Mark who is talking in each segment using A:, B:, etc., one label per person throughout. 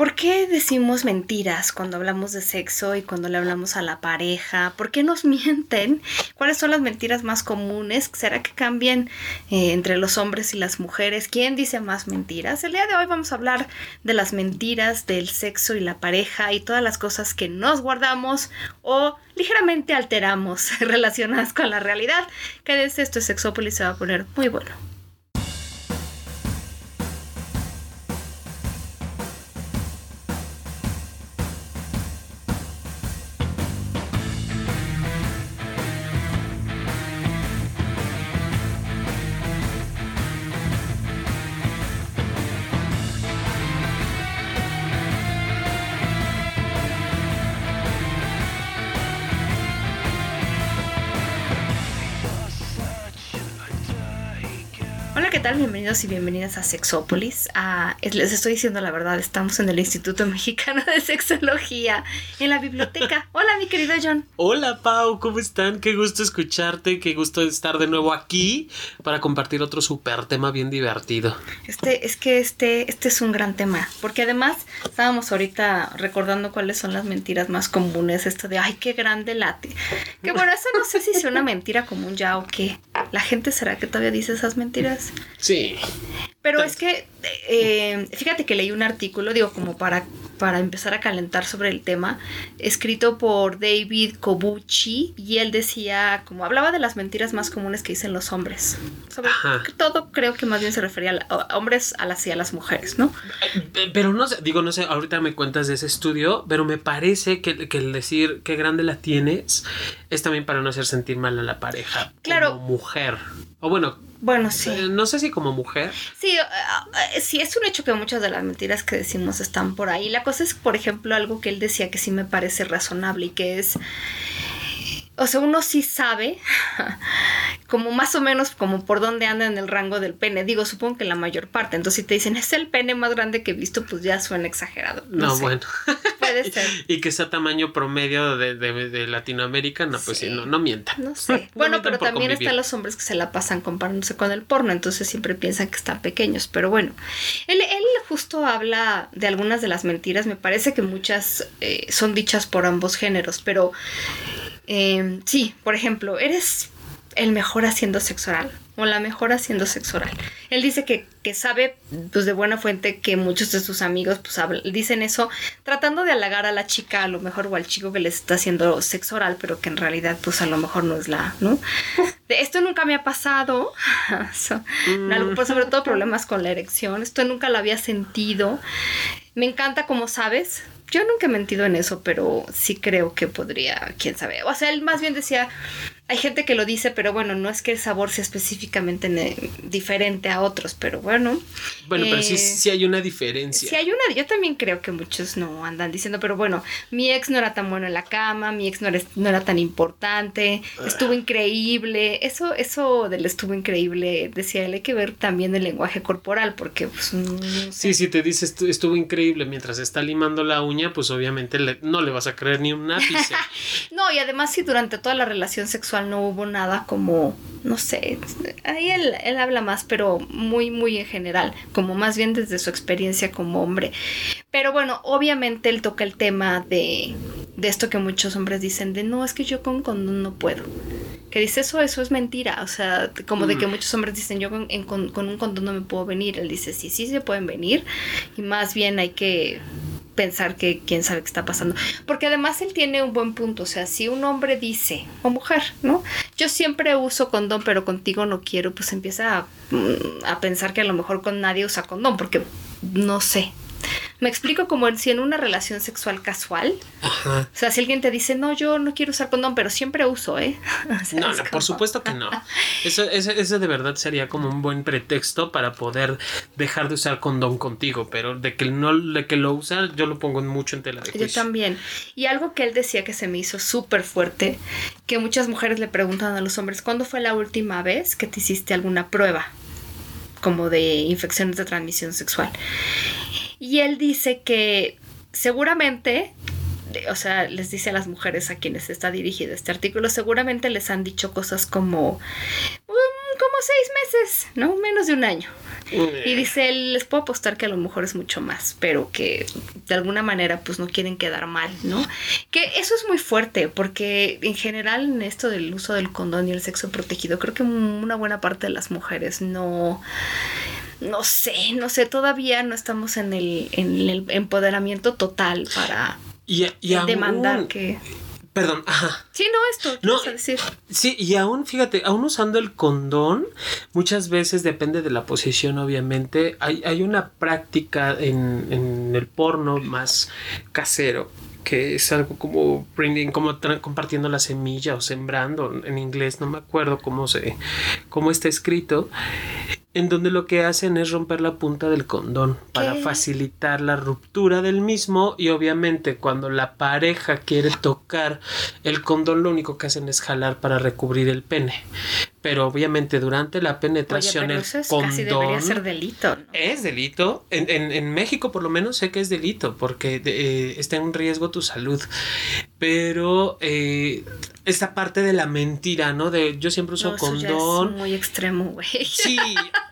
A: ¿Por qué decimos mentiras cuando hablamos de sexo y cuando le hablamos a la pareja? ¿Por qué nos mienten? ¿Cuáles son las mentiras más comunes? ¿Será que cambian eh, entre los hombres y las mujeres? ¿Quién dice más mentiras? El día de hoy vamos a hablar de las mentiras del sexo y la pareja y todas las cosas que nos guardamos o ligeramente alteramos relacionadas con la realidad. Quédese, esto es Sexópolis, se va a poner muy bueno. Bienvenidos y bienvenidas a Sexópolis. Ah, les estoy diciendo la verdad, estamos en el Instituto Mexicano de Sexología, en la biblioteca. Hola, mi querido John.
B: Hola, Pau, ¿cómo están? Qué gusto escucharte, qué gusto estar de nuevo aquí para compartir otro súper tema bien divertido.
A: Este, es que este, este es un gran tema, porque además estábamos ahorita recordando cuáles son las mentiras más comunes, esto de, ay, qué grande late. Que bueno, eso no sé si es una mentira común ya o qué. ¿La gente será que todavía dice esas mentiras?
B: Sí.
A: Pero es que, eh, fíjate que leí un artículo, digo, como para, para empezar a calentar sobre el tema, escrito por David Kobuchi, y él decía, como hablaba de las mentiras más comunes que dicen los hombres. Sobre todo creo que más bien se refería a, hombres a las y a las mujeres, ¿no?
B: Pero no sé, digo, no sé, ahorita me cuentas de ese estudio, pero me parece que, que el decir qué grande la tienes es también para no hacer sentir mal a la pareja.
A: Claro.
B: Como mujer. O bueno,
A: bueno, sí.
B: Eh, no sé si como mujer.
A: Sí, eh, sí, es un hecho que muchas de las mentiras que decimos están por ahí. La cosa es, por ejemplo, algo que él decía que sí me parece razonable y que es o sea, uno sí sabe como más o menos como por dónde anda en el rango del pene. Digo, supongo que la mayor parte. Entonces, si te dicen, es el pene más grande que he visto, pues ya suena exagerado.
B: No, bueno.
A: Puede ser.
B: y que sea tamaño promedio de, de, Latinoamérica, no, pues sí, no, no mientan.
A: No sé. bueno, pero también están los hombres que se la pasan comparándose con el porno, entonces siempre piensan que están pequeños. Pero bueno, él, él justo habla de algunas de las mentiras. Me parece que muchas eh, son dichas por ambos géneros, pero Em, sí, por ejemplo, eres el mejor haciendo sexo oral o la mejor haciendo sexo oral. Él dice que, sabe pues de buena fuente que muchos de sus amigos pues dicen eso tratando de halagar a la chica a lo mejor o al chico que les está haciendo sexo oral pero que en realidad pues a lo mejor no es la, ¿no? Esto nunca me ha pasado, pues, sobre todo problemas con la erección, esto nunca lo había sentido. Me encanta como sabes, yo nunca he mentido en eso, pero sí creo que podría, quién sabe. O sea, él más bien decía, hay gente que lo dice, pero bueno, no es que el sabor sea específicamente diferente a otros, pero bueno.
B: Bueno, pero sí, eh, sí hay una diferencia.
A: Sí hay una, yo también creo que muchos no andan diciendo, pero bueno, mi ex no era tan bueno en la cama, mi ex no era, no era tan importante, estuvo increíble. Eso, eso del estuvo increíble, decía él, hay que ver también el lenguaje corporal, porque pues...
B: Sí, si te dice estuvo increíble mientras está limando la uña, pues obviamente no le vas a creer ni un ápice.
A: no, y además si durante toda la relación sexual no hubo nada como, no sé, ahí él, él habla más, pero muy, muy en general, como más bien desde su experiencia como hombre. Pero bueno, obviamente él toca el tema de, de esto que muchos hombres dicen, de no, es que yo con condón no puedo que dice eso, eso es mentira, o sea, como de que mm. muchos hombres dicen yo con, con, con, un condón no me puedo venir, él dice sí, sí se pueden venir y más bien hay que pensar que quién sabe qué está pasando. Porque además él tiene un buen punto, o sea, si un hombre dice, o mujer, ¿no? Yo siempre uso condón, pero contigo no quiero, pues empieza a, mm, a pensar que a lo mejor con nadie usa condón, porque no sé, me explico como si en una relación sexual casual. O sea, si alguien te dice, no, yo no quiero usar condón, pero siempre uso, ¿eh?
B: no, no, por supuesto que no. Eso, eso, de verdad sería como un buen pretexto para poder dejar de usar condón contigo, pero de que no, de que lo usa, yo lo pongo mucho en tela de juicio.
A: Yo también. Y algo que él decía que se me hizo súper fuerte, que muchas mujeres le preguntan a los hombres, ¿cuándo fue la última vez que te hiciste alguna prueba? como de infecciones de transmisión sexual. Y él dice que seguramente, o sea, les dice a las mujeres a quienes está dirigido este artículo, seguramente les han dicho cosas como, mm, como seis meses, ¿no? Menos de un año. Y dice, les puedo apostar que a lo mejor es mucho más, pero que de alguna manera pues no quieren quedar mal, ¿no? Que eso es muy fuerte, porque en general en esto del uso del condón y el sexo protegido, creo que una buena parte de las mujeres no no sé, no sé, todavía no estamos en el, en el empoderamiento total para demandar que...
B: Perdón, ajá.
A: Sí, no, esto, no, a decir.
B: Sí, y aún, fíjate, aún usando el condón, muchas veces depende de la posición, obviamente. Hay, hay una práctica en, en el porno más casero que es algo como bringing, como compartiendo la semilla o sembrando en inglés, no me acuerdo cómo se, cómo está escrito, en donde lo que hacen es romper la punta del condón para facilitar la ruptura del mismo y obviamente cuando la pareja quiere tocar el condón lo único que hacen es jalar para recubrir el pene pero obviamente durante la penetración el condón
A: debería ser delito
B: es delito. En, en, en, México por lo menos sé que es delito porque eh, está en riesgo tu salud pero eh, esta parte de la mentira, ¿no? De yo siempre uso condón.
A: es muy extremo, güey.
B: Sí,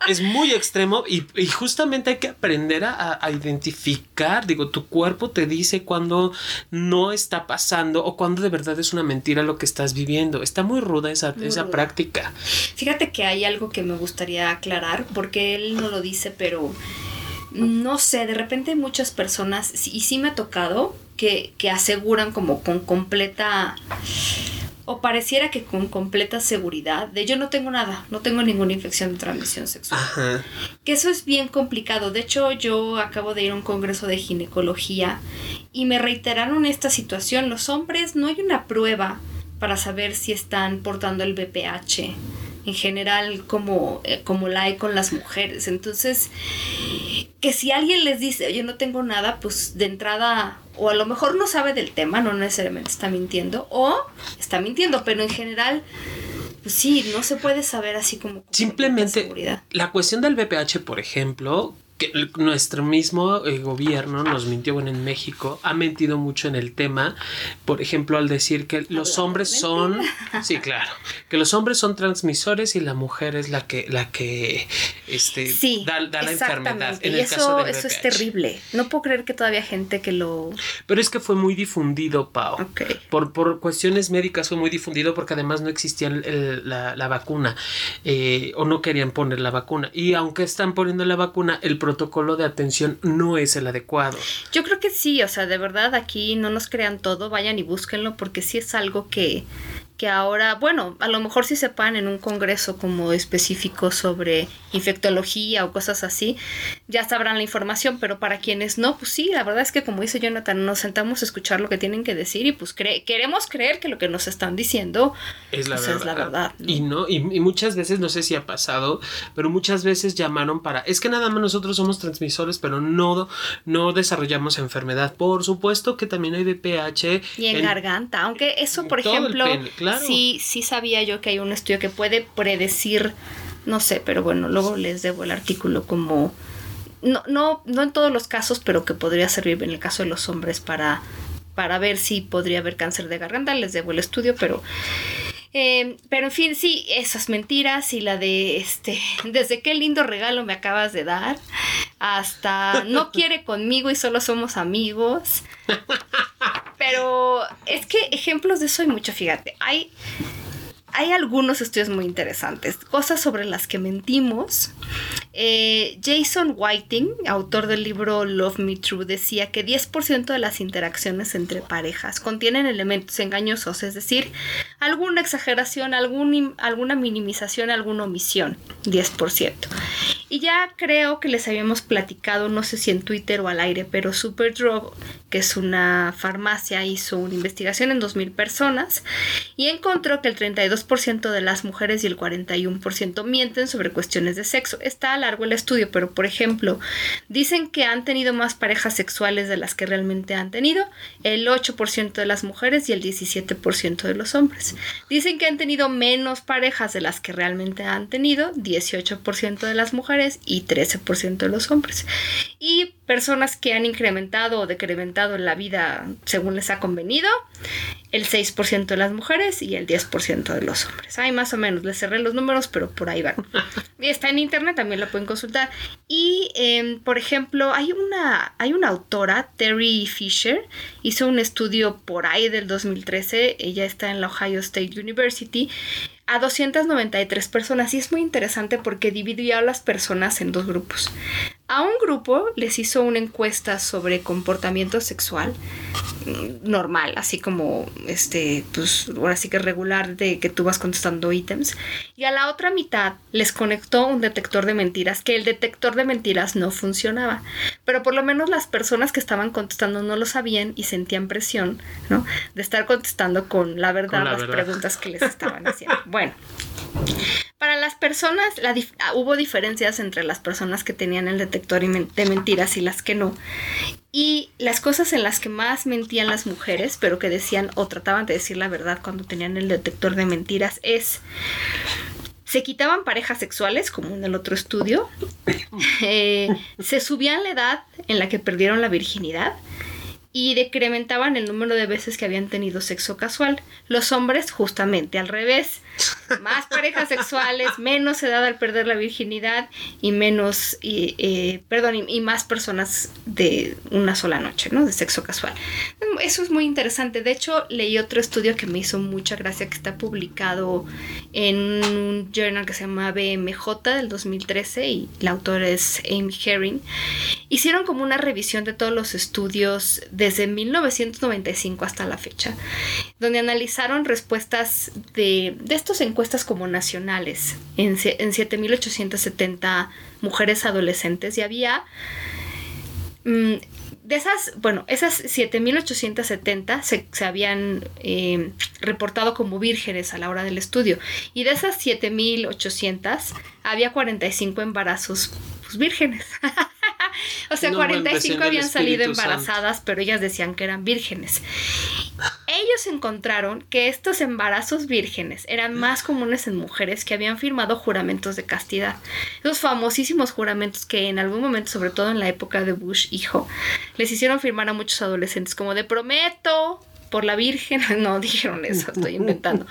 B: es muy extremo y, justamente hay que aprender a, identificar, digo, tu cuerpo te dice cuando no está pasando o cuando de verdad es una mentira lo que estás viviendo. Está muy ruda esa, esa práctica.
A: Fíjate que hay algo que me gustaría aclarar porque él no lo dice, pero no sé, de repente muchas personas, y sí me ha tocado, que, que aseguran como con completa o pareciera que con completa seguridad de yo no tengo nada, no tengo ninguna infección de transmisión sexual. Que eso es bien complicado. De hecho, yo acabo de ir a un congreso de ginecología y me reiteraron esta situación. Los hombres no hay una prueba para saber si están portando el BPH en general como, eh, como la hay con las mujeres. Entonces, que si alguien les dice, oye, no tengo nada, pues de entrada, o a lo mejor no sabe del tema, no necesariamente está mintiendo, o está mintiendo, pero en general... Pues sí, no se puede saber así como...
B: Simplemente la cuestión del BPH, por ejemplo, que nuestro mismo eh, gobierno nos mintió, bueno, en México ha mentido mucho en el tema, por ejemplo, al decir que los hombres son, sí, claro, que los hombres son transmisores y la mujer es la que, la que, este, da, la enfermedad.
A: En y eso, eso es terrible. No puedo creer que todavía gente que lo.
B: Pero es que fue muy difundido, Pau. Por, por cuestiones médicas fue muy difundido porque además no existía la, vacuna eh, o no querían poner la vacuna. Y aunque están poniendo la vacuna, el protocolo de atención no es el adecuado.
A: Yo creo que sí, o sea, de verdad aquí no nos crean todo, vayan y búsquenlo porque sí es algo que que ahora, bueno, a lo mejor si se sepan en un congreso como específico sobre infectología o cosas así, ya sabrán la información, pero para quienes no, pues sí, la verdad es que como dice Jonathan, nos sentamos a escuchar lo que tienen que decir y pues queremos creer que lo que nos están diciendo
B: es la pues, verdad. Y no, y, muchas veces, no sé si ha pasado, pero muchas veces llamaron para, es que nada más nosotros somos transmisores, pero no, no desarrollamos enfermedad. Por supuesto que también hay VPH.
A: Y en, garganta, aunque eso, por ejemplo, Sí, sí sabía yo que hay un estudio que puede predecir, no sé, pero bueno, luego les debo el artículo como no, no, no en todos los casos, pero que podría servir en el caso de los hombres para, para ver si podría haber cáncer de garganta. Les debo el estudio, pero. Eh, pero en fin, sí, esas mentiras y la de este, desde qué lindo regalo me acabas de dar, hasta no quiere conmigo y solo somos amigos. Pero es que ejemplos de eso hay mucho, fíjate. Hay, hay algunos estudios muy interesantes, cosas sobre las que mentimos. Eh, Jason Whiting, autor del libro Love Me True, decía que 10% de las interacciones entre parejas contienen elementos engañosos, es decir, alguna exageración, alguna minimización, alguna omisión. 10%. Y ya creo que les habíamos platicado, no sé si en Twitter o al aire, pero Superdrug, que es una farmacia, hizo una investigación en 2.000 personas y encontró que el 32% de las mujeres y el 41% mienten sobre cuestiones de sexo. Está a largo el estudio, pero por ejemplo, dicen que han tenido más parejas sexuales de las que realmente han tenido, el 8% de las mujeres y el 17% de los hombres. Dicen que han tenido menos parejas de las que realmente han tenido, 18% de las mujeres y 13% de los hombres. Y personas que han incrementado o decrementado en la vida según les ha convenido, el 6% de las mujeres y el 10% de los hombres. Hay más o menos, les cerré los números, pero por ahí van. Está en internet, también la pueden consultar. Y, em, por ejemplo, hay una, hay una autora, Terry Fisher, hizo un estudio por ahí del 2013, ella está en la Ohio State University, a 293 personas y es muy interesante porque dividió a las personas en dos grupos. A un grupo les hizo una encuesta sobre comportamiento sexual mm, normal, así como este, pues ahora sí que regular de que tú vas contestando ítems. Y a la otra mitad les conectó un detector de mentiras, que el detector de mentiras no funcionaba. Pero por lo menos las personas que estaban contestando no lo sabían y sentían presión, ¿no? De estar contestando con la verdad las preguntas que les estaban haciendo. Bueno. Para las personas, ah, hubo diferencias entre las personas que tenían el detector de mentiras y las que no. Y las cosas en las que más mentían las mujeres, pero que decían o trataban de decir la verdad cuando tenían el detector de mentiras, es se quitaban parejas sexuales, como en el otro estudio, eh, se subían la edad en la que perdieron la virginidad y decrementaban el número de veces que habían tenido sexo casual. Los hombres justamente al revés. Más parejas sexuales, menos edad al perder la virginidad y menos, eh, perdón, y, más personas de una sola noche, ¿no? De sexo casual. Eso es muy interesante. De hecho, leí otro estudio que me hizo mucha gracia que está publicado en un journal que se llama BMJ del 2013 y la autora es Amy Herring. Hicieron como una revisión de todos los estudios desde 1995 hasta la fecha, donde analizaron respuestas de, de estos encuestas como nacionales en, en 7.870 mujeres adolescentes y había... Mm, de esas, bueno, esas 7.870 se, se habían eh, reportado como vírgenes a la hora del estudio. Y de esas 7.800 había 45 embarazos pues, vírgenes. o sea, 45 habían salido embarazadas, pero ellas decían que eran vírgenes. Ellos encontraron que estos embarazos vírgenes eran más comunes en mujeres que habían firmado juramentos de castidad. Esos famosísimos juramentos que en algún momento, sobre todo en la época de Bush hijo, les hicieron firmar a muchos adolescentes como de prometo por la Virgen, no dijeron eso, estoy inventando.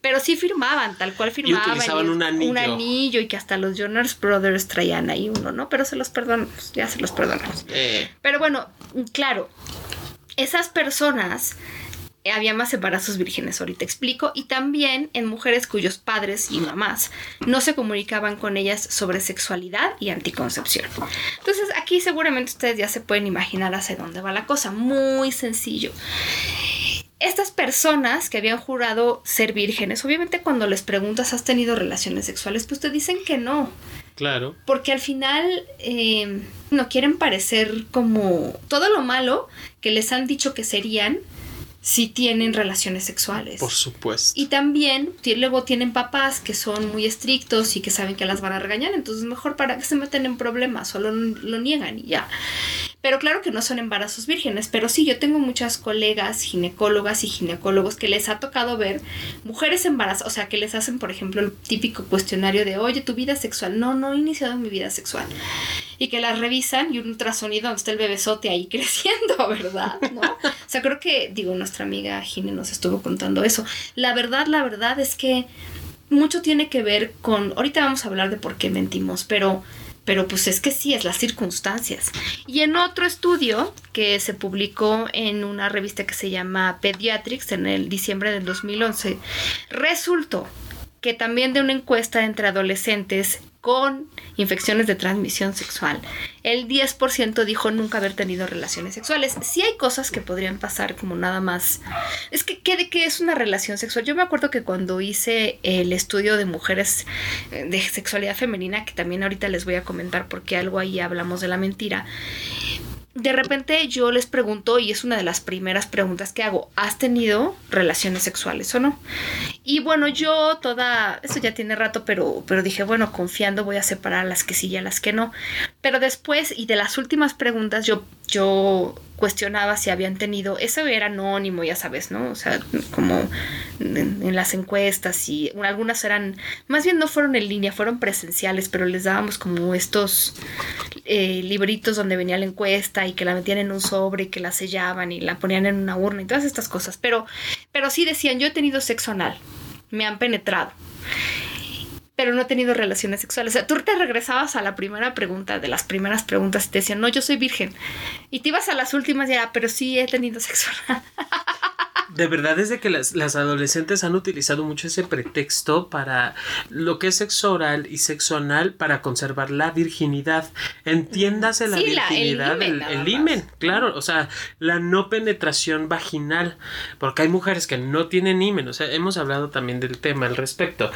A: Pero sí firmaban, tal cual firmaban.
B: Y un anillo.
A: Un anillo y que hasta los Jonas Brothers traían ahí uno, ¿no? Pero se los perdonamos, ya se los perdonamos. Eh. Pero bueno, claro, esas personas eh, había más embarazos vírgenes, ahorita explico, y también en mujeres cuyos padres y mamás no se comunicaban con ellas sobre sexualidad y anticoncepción. Entonces aquí seguramente ustedes ya se pueden imaginar hacia dónde va la cosa, muy sencillo estas personas que habían jurado ser vírgenes, obviamente cuando les preguntas, ¿has tenido relaciones sexuales? Pues te dicen que no.
B: Claro.
A: Porque al final eh, no quieren parecer como todo lo malo que les han dicho que serían si tienen relaciones sexuales.
B: Por supuesto.
A: Y también luego tienen papás que son muy estrictos y que saben que las van a regañar, entonces mejor para que se meten en problemas, solo lo niegan y ya. Pero claro que no son embarazos vírgenes, pero sí, yo tengo muchas colegas ginecólogas y ginecólogos que les ha tocado ver mujeres embarazadas, o sea, que les hacen, por ejemplo, el típico cuestionario de, oye, tu vida sexual. No, no he iniciado mi vida sexual. Y que las revisan y un ultrasonido donde está el bebesote ahí creciendo, ¿verdad? ¿No? O sea, creo que, digo, nuestra amiga Gine nos estuvo contando eso. La verdad, la verdad es que mucho tiene que ver con, ahorita vamos a hablar de por qué mentimos, pero pero pues es que sí, es las circunstancias. Y en otro estudio que se publicó en una revista que se llama Pediatrics en el diciembre del 2011, resultó que también de una encuesta entre adolescentes con infecciones de transmisión sexual, el 10% dijo nunca haber tenido relaciones sexuales. Sí hay cosas que podrían pasar como nada más. Es que, ¿qué, qué es una relación sexual? Yo me acuerdo que cuando hice el estudio de mujeres eh, de sexualidad femenina, que también ahorita les voy a comentar porque algo ahí hablamos de la mentira, de repente yo les pregunto, y es una de las primeras preguntas que hago, ¿has tenido relaciones sexuales o no? Y bueno, yo toda, eso ya tiene rato, pero, pero dije, bueno, confiando voy a separar las que sí y a las que no. Pero después, y de las últimas preguntas, yo, yo cuestionaba si habían tenido, eso era anónimo, ya sabes, ¿no? O sea, como en, las encuestas y algunas eran, más bien no fueron en línea, fueron presenciales, pero les dábamos como estos eh, libritos donde venía la encuesta y que la metían en un sobre y que la sellaban y la ponían en una urna y todas estas cosas. Pero, pero sí decían, yo he tenido sexo anal, me han penetrado pero no he tenido relaciones sexuales. O sea, tú te regresabas a la primera pregunta, de las primeras preguntas, y te decían, no, yo soy virgen. Y te ibas a las últimas ya, pero sí he tenido sexo.
B: de verdad es de que las, adolescentes han utilizado mucho ese pretexto para lo que es sexo oral y sexo anal para conservar la virginidad. Entiéndase la virginidad, el, himen, claro, o sea, la no penetración vaginal, porque hay mujeres que no tienen himen, o sea, hemos hablado también del tema al respecto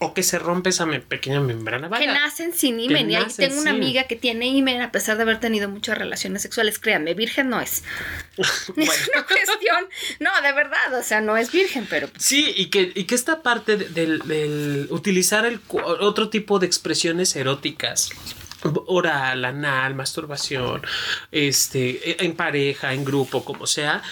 B: o que se rompe esa pequeña membrana
A: Que nacen sin himen. Y ahí tengo una amiga que tiene himen a pesar de haber tenido muchas relaciones sexuales. Créanme, virgen no es. Es una cuestión. No, de verdad, o sea, no es virgen, pero.
B: Pues sí, y que, y que esta parte del, utilizar el, otro tipo de expresiones eróticas oral, anal, masturbación, este, e, en pareja, en grupo, como sea,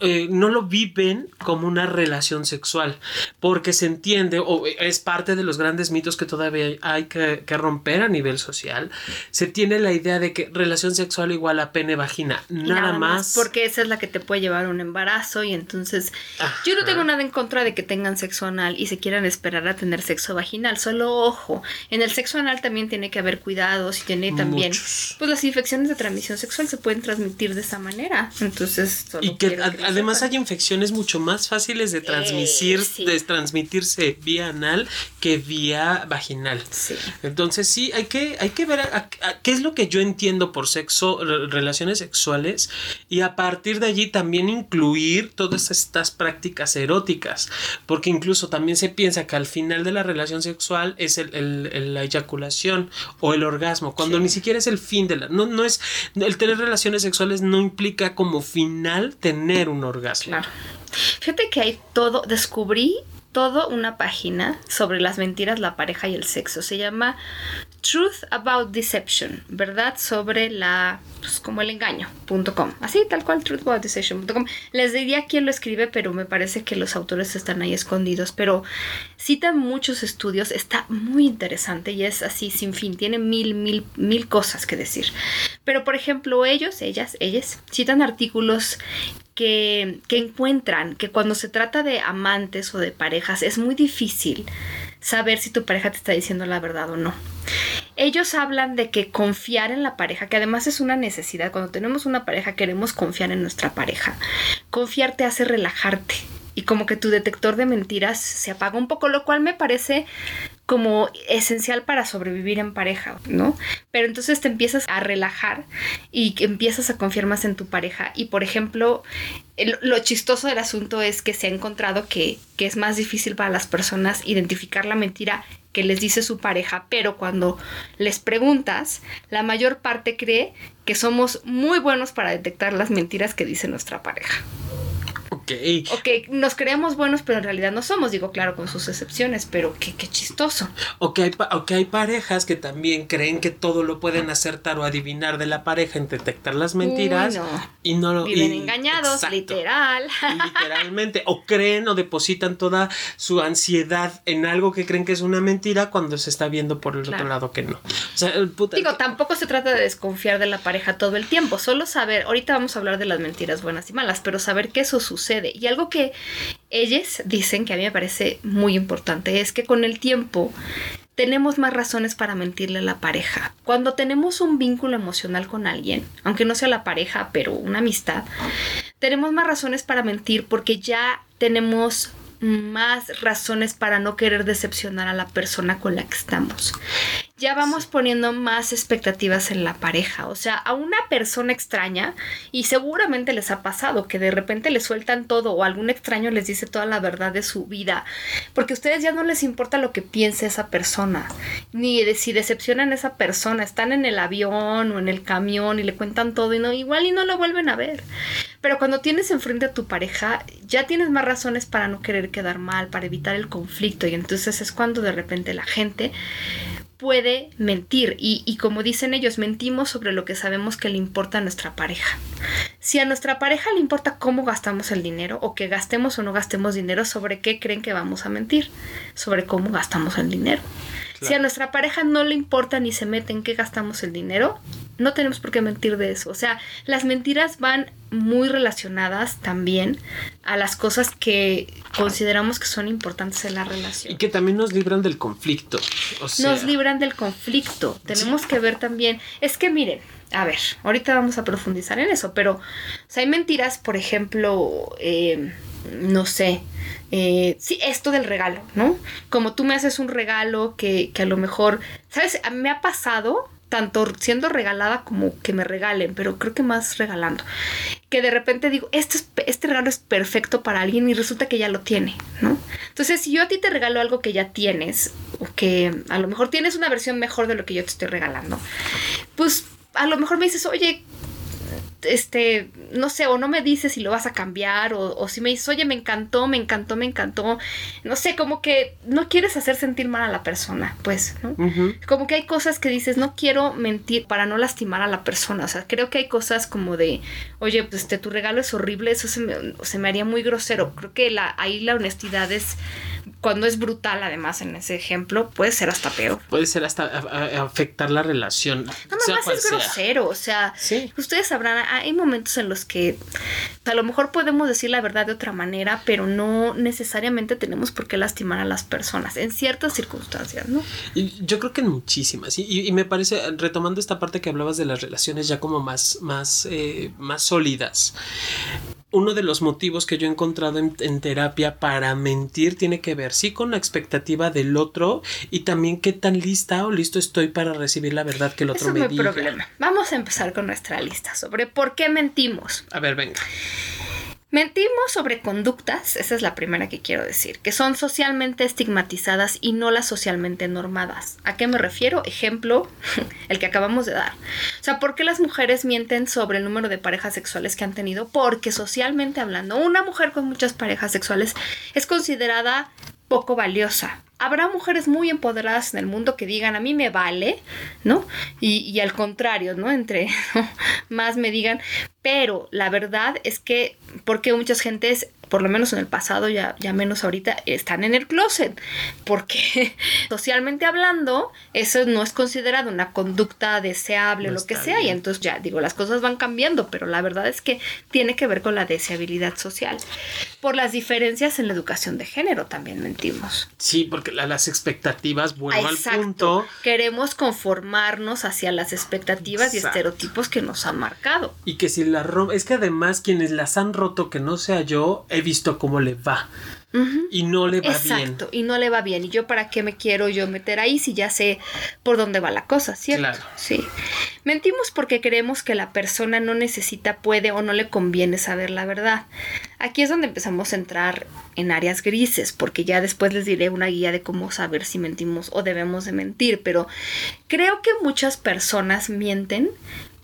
B: eh, no lo viven como una relación sexual, porque se entiende, o es parte de los grandes mitos que todavía hay que, romper a nivel social, se tiene la idea de que relación sexual igual a pene vagina, nada, más.
A: Porque esa es la que te puede llevar a un embarazo y entonces yo no tengo nada en contra de que tengan sexo anal y se quieran esperar a tener sexo vaginal, solo ojo, en el sexo anal también tiene que haber cuidado y tiene también pues las infecciones de transmisión sexual se pueden transmitir de esa manera. Entonces
B: y que, además hay infecciones mucho más fáciles de transmitir eh, de transmitirse vía anal que vía vaginal. Entonces sí hay que hay que ver qué es lo que yo entiendo por sexo relaciones sexuales y a partir de allí también incluir todas estas prácticas eróticas porque incluso también se piensa que al final de la relación sexual es el, la eyaculación o el orgasmo cuando ni siquiera es el fin de la... No, no es... El tener relaciones sexuales no implica como final tener un orgasmo. Claro.
A: Fíjate que hay todo, descubrí todo una página sobre las mentiras, la pareja y el sexo. Se llama Truth About Deception, ¿verdad? Sobre la, pues como el engaño.com. Así, tal cual, truthaboutdeception.com. Les diría quién lo escribe, pero me parece que los autores están ahí escondidos. Pero citan muchos estudios, está muy interesante y es así sin fin. Tiene mil, mil, mil cosas que decir. Pero, por ejemplo, ellos, ellas, ellas, citan artículos que, encuentran que cuando se trata de amantes o de parejas es muy difícil saber si tu pareja te está diciendo la verdad o no. Ellos hablan de que confiar en la pareja, que además es una necesidad, cuando tenemos una pareja queremos confiar en nuestra pareja. Confiar te hace relajarte y como que tu detector de mentiras se apaga un poco, lo cual me parece como esencial para sobrevivir en pareja, ¿no? Pero entonces te empiezas a relajar y empiezas a confiar más en tu pareja. Y por ejemplo, lo chistoso del asunto es que se ha encontrado que, es más difícil para las personas identificar la mentira que les dice su pareja, pero cuando les preguntas, la mayor parte cree que somos muy buenos para detectar las mentiras que dice nuestra pareja. Ok. Ok, nos creemos buenos, pero en realidad no somos. Digo, claro, con sus excepciones, pero qué, qué chistoso.
B: O que, hay, hay parejas que también creen que todo lo pueden acertar o adivinar de la pareja en detectar las mentiras. Y no lo
A: Viven engañados, literal.
B: Literalmente. O creen o depositan toda su ansiedad en algo que creen que es una mentira cuando se está viendo por el otro lado que no. O sea,
A: Digo, tampoco se trata de desconfiar de la pareja todo el tiempo. Solo saber, ahorita vamos a hablar de las mentiras buenas y malas, pero saber que eso sucede y algo que ellos dicen que a mí me parece muy importante es que con el tiempo tenemos más razones para mentirle a la pareja. Cuando tenemos un vínculo emocional con alguien, aunque no sea la pareja, pero una amistad, tenemos más razones para mentir porque ya tenemos más razones para no querer decepcionar a la persona con la que estamos ya vamos poniendo más expectativas en la pareja. O sea, a una persona extraña, y seguramente les ha pasado que de repente le sueltan todo o algún extraño les dice toda la verdad de su vida, porque a ustedes ya no les importa lo que piense esa persona, ni de si decepcionan a esa persona, están en el avión o en el camión y le cuentan todo y no, igual y no lo vuelven a ver. Pero cuando tienes enfrente a tu pareja, ya tienes más razones para no querer quedar mal, para evitar el conflicto, y entonces es cuando de repente la gente puede mentir y, y, como dicen ellos, mentimos sobre lo que sabemos que le importa a nuestra pareja. Si a nuestra pareja le importa cómo gastamos el dinero o que gastemos o no gastemos dinero, ¿sobre qué creen que vamos a mentir? Sobre cómo gastamos el dinero. Si a nuestra pareja no le importa ni se mete en qué gastamos el dinero, no tenemos por qué mentir de eso. O sea, las mentiras van muy relacionadas también a las cosas que consideramos que son importantes en la relación.
B: Y que también nos libran del conflicto.
A: Nos libran del conflicto. Tenemos que ver también. Es que miren, a ver, ahorita vamos a profundizar en eso, pero hay mentiras, por ejemplo, eh, no sé, eh, sí, esto del regalo, ¿no? Como tú me haces un regalo que, que a lo mejor, ¿sabes? Me ha pasado tanto siendo regalada como que me regalen, pero creo que más regalando. Que de repente digo, este, este regalo es perfecto para alguien y resulta que ya lo tiene, ¿no? Entonces, si yo a ti te regalo algo que ya tienes, o que a lo mejor tienes una versión mejor de lo que yo te estoy regalando, pues a lo mejor me dices, oye, este, no sé, o no me dices si lo vas a cambiar, o, si me dices, oye, me encantó, me encantó, me encantó, no sé, como que no quieres hacer sentir mal a la persona, pues, ¿no? Como que hay cosas que dices, no quiero mentir para no lastimar a la persona, o sea, creo que hay cosas como de, oye, pues este, tu regalo es horrible, eso se me, se me haría muy grosero, creo que la, ahí la honestidad es cuando es brutal, además, en ese ejemplo, puede ser hasta peor.
B: Puede ser hasta afectar la relación.
A: No, más es grosero, o sea, ustedes sabrán, hay momentos en los que a lo mejor podemos decir la verdad de otra manera, pero no necesariamente tenemos por qué lastimar a las personas, en ciertas circunstancias, ¿no?
B: Y yo creo que en muchísimas, y, me parece, retomando esta parte que hablabas de las relaciones ya como más, más, eh, más sólidas, uno de los motivos que yo he encontrado en, terapia para mentir tiene que ver, sí, con la expectativa del otro y también qué tan lista o listo estoy para recibir la verdad que el otro me diga. Problema.
A: Vamos a empezar con nuestra lista sobre por qué mentimos.
B: A ver, venga.
A: Mentimos sobre conductas, esa es la primera que quiero decir, que son socialmente estigmatizadas y no las socialmente normadas. ¿A qué me refiero? Ejemplo, el que acabamos de dar. O sea, ¿por qué las mujeres mienten sobre el número de parejas sexuales que han tenido? Porque socialmente hablando, una mujer con muchas parejas sexuales es considerada poco valiosa. Habrá mujeres muy empoderadas en el mundo que digan a mí me vale, ¿no? Y, al contrario, ¿no? Entre más me digan, pero la verdad es que, porque muchas gentes por lo menos en el pasado, ya, ya menos ahorita, están en el closet. Porque socialmente hablando, eso no es considerado una conducta deseable o lo que sea. Y entonces ya digo, las cosas van cambiando, pero la verdad es que tiene que ver con la deseabilidad social. Por las diferencias en la educación de género también mentimos.
B: Sí, porque las expectativas, vuelvo al punto.
A: Queremos conformarnos hacia las expectativas y estereotipos que nos han marcado.
B: Y que si la es que además quienes las han roto, que no sea yo, he visto cómo le va. Y no le va
A: Exacto, y no le va bien. ¿Y yo para qué me quiero yo meter ahí si ya sé por dónde va la cosa, cierto? Claro. Sí. Mentimos porque creemos que la persona no necesita, puede o no le conviene saber la verdad. Aquí es donde empezamos a entrar en áreas grises, porque ya después les diré una guía de cómo saber si mentimos o debemos de mentir, pero creo que muchas personas mienten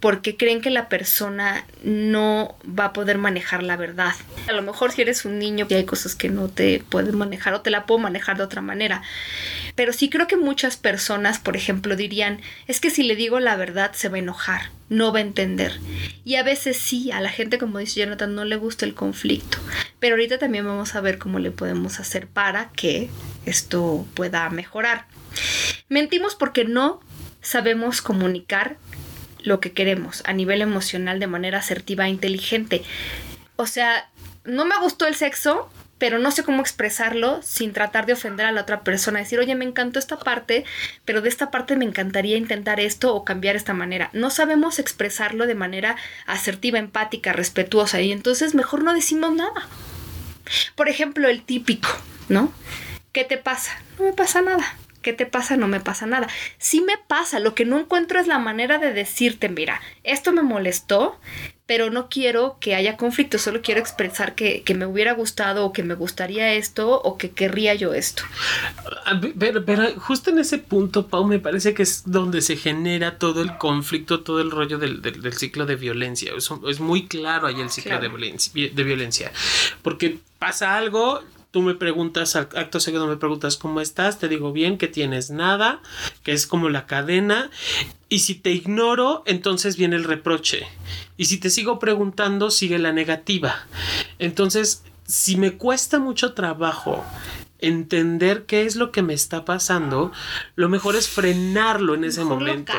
A: porque creen que la persona no va a poder manejar la verdad. A lo mejor si eres un niño y hay cosas que no te pueden manejar o te la puedo manejar de otra manera. Pero sí creo que muchas personas, por ejemplo, dirían, es que si le digo la verdad se va a enojar, no va a entender. Y a veces sí, a la gente, como dice Jonathan, no le gusta el conflicto. Pero ahorita también vamos a ver cómo le podemos hacer para que esto pueda mejorar. Mentimos porque no sabemos comunicar lo que queremos a nivel emocional de manera asertiva e inteligente. O sea, no me gustó el sexo, pero no sé cómo expresarlo sin tratar de ofender a la otra persona. Decir, oye, me encantó esta parte, pero de esta parte me encantaría intentar esto o cambiar esta manera. No sabemos expresarlo de manera asertiva, empática, respetuosa, y entonces mejor no decimos nada. Por ejemplo, el típico, ¿no? ¿Qué te pasa? No me pasa nada. ¿Qué te pasa? No me pasa nada. Sí me pasa, lo que no encuentro es la manera de decirte, mira, esto me molestó, pero no quiero que haya conflicto, solo quiero expresar que, me hubiera gustado o que me gustaría esto o que querría yo esto.
B: Pero, pero, justo en ese punto, Pau, me parece que es donde se genera todo el conflicto, todo el rollo del, ciclo de violencia. Es, es, muy claro ahí el ciclo de, violencia, de violencia. Porque pasa algo, tú me preguntas, acto seguido me preguntas cómo estás, te digo bien, que tienes nada, que es como la cadena, y si te ignoro, entonces viene el reproche, y si te sigo preguntando, sigue la negativa. Entonces, si me cuesta mucho trabajo entender qué es lo que me está pasando, lo mejor es frenarlo en ese momento.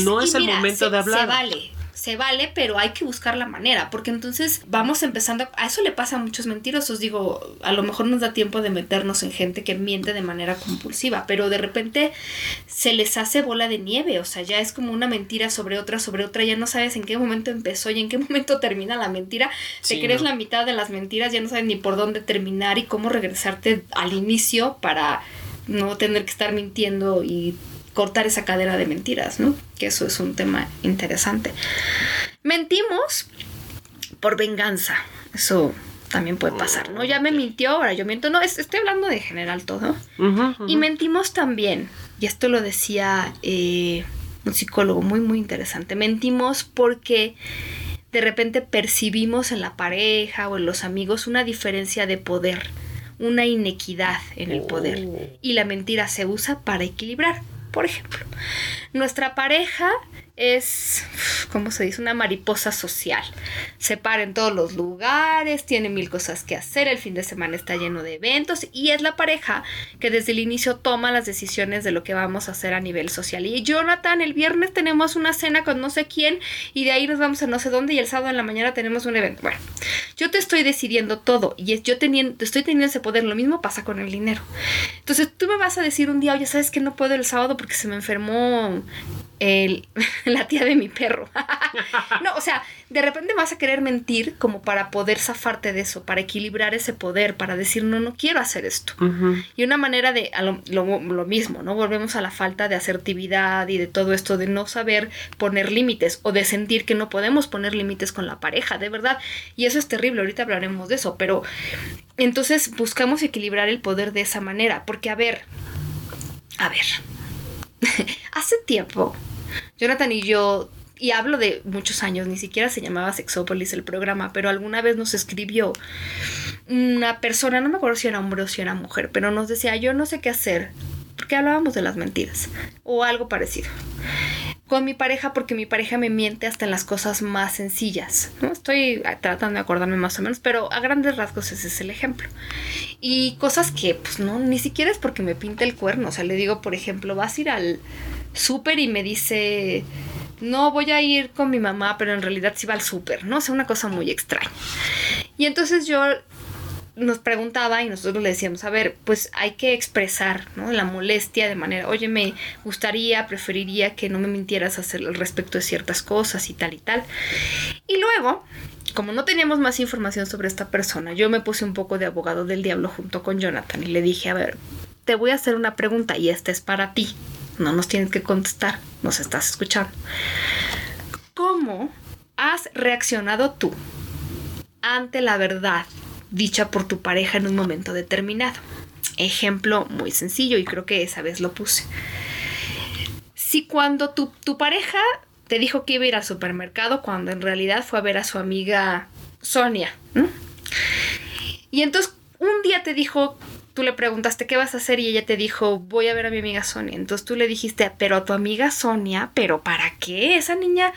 B: no es el momento de hablar.
A: Se vale se vale, pero hay que buscar la manera, porque entonces vamos empezando, a eso le pasa a muchos mentirosos, digo, a lo mejor nos da tiempo de meternos en gente que miente de manera compulsiva, pero de repente se les hace bola de nieve, o sea, ya es como una mentira sobre otra, sobre otra, ya no sabes en qué momento empezó y en qué momento termina la mentira, te crees la mitad de las mentiras, ya no sabes ni por dónde terminar y cómo regresarte al inicio para no tener que estar mintiendo y cortar esa cadera de mentiras, ¿no? Que eso es un tema interesante. Mentimos por venganza. Eso también puede pasar, ¿no? Ya me mintió, ahora yo miento. No, estoy hablando de general todo. Y mentimos también, y esto lo decía eh, un psicólogo muy, muy interesante. Mentimos porque de repente percibimos en la pareja o en los amigos una diferencia de poder, una inequidad en el poder. Oh. Y la mentira se usa para equilibrar. Por ejemplo, nuestra pareja es, ¿cómo se dice? Una mariposa social. Se para en todos los lugares, tiene mil cosas que hacer, el fin de semana está lleno de eventos y es la pareja que desde el inicio toma las decisiones de lo que vamos a hacer a nivel social. Y Jonathan, el viernes tenemos una cena con no sé quién y de ahí nos vamos a no sé dónde y el sábado en la mañana tenemos un evento. Bueno, yo te estoy decidiendo todo y yo estoy teniendo ese poder. Lo mismo pasa con el dinero. Entonces tú me vas a decir un día, oye, ¿sabes que no puedo el sábado porque se me enfermó el, la tía de mi perro. no, o sea, de repente vas a querer mentir como para poder zafarte de eso, para equilibrar ese poder, para decir, no, no quiero hacer esto. Y una manera de lo, lo, mismo, ¿no? Volvemos a la falta de asertividad y de todo esto, de no saber poner límites o de sentir que no podemos poner límites con la pareja, de verdad. Y eso es terrible, ahorita hablaremos de eso, pero entonces buscamos equilibrar el poder de esa manera, porque a ver, a ver, hace tiempo Jonathan y yo, y hablo de muchos años, ni siquiera se llamaba Sexópolis el programa, pero alguna vez nos escribió una persona, no me acuerdo si era hombre o si era mujer, pero nos decía, yo no sé qué hacer, porque hablábamos de las mentiras, o algo parecido con mi pareja porque mi pareja me miente hasta en las cosas más sencillas. ¿no? Estoy tratando de acordarme más o menos, pero a grandes rasgos ese es el ejemplo. Y cosas que, pues no, ni siquiera es porque me pinte el cuerno. O sea, le digo, por ejemplo, vas a ir al súper y me dice, no voy a ir con mi mamá, pero en realidad sí va al súper, ¿no? O sea, una cosa muy extraña. Y entonces yo nos preguntaba y nosotros le decíamos, a ver, pues hay que expresar ¿no? la molestia de manera, oye, me gustaría, preferiría que no me mintieras hacer al respecto de ciertas cosas y tal y tal. Y luego, como no teníamos más información sobre esta persona, yo me puse un poco de abogado del diablo junto con Jonathan y le dije, a ver, te voy a hacer una pregunta y esta es para ti no nos tienes que contestar, nos estás escuchando. ¿Cómo has reaccionado tú ante la verdad dicha por tu pareja en un momento determinado? Ejemplo muy sencillo y creo que esa vez lo puse. Si cuando tu, pareja te dijo que iba a ir al supermercado cuando en realidad fue a ver a su amiga Sonia. Y entonces un día te dijo tú le preguntaste qué vas a hacer y ella te dijo, voy a ver a mi amiga Sonia. Entonces tú le dijiste, pero a tu amiga Sonia, pero ¿para qué? Esa niña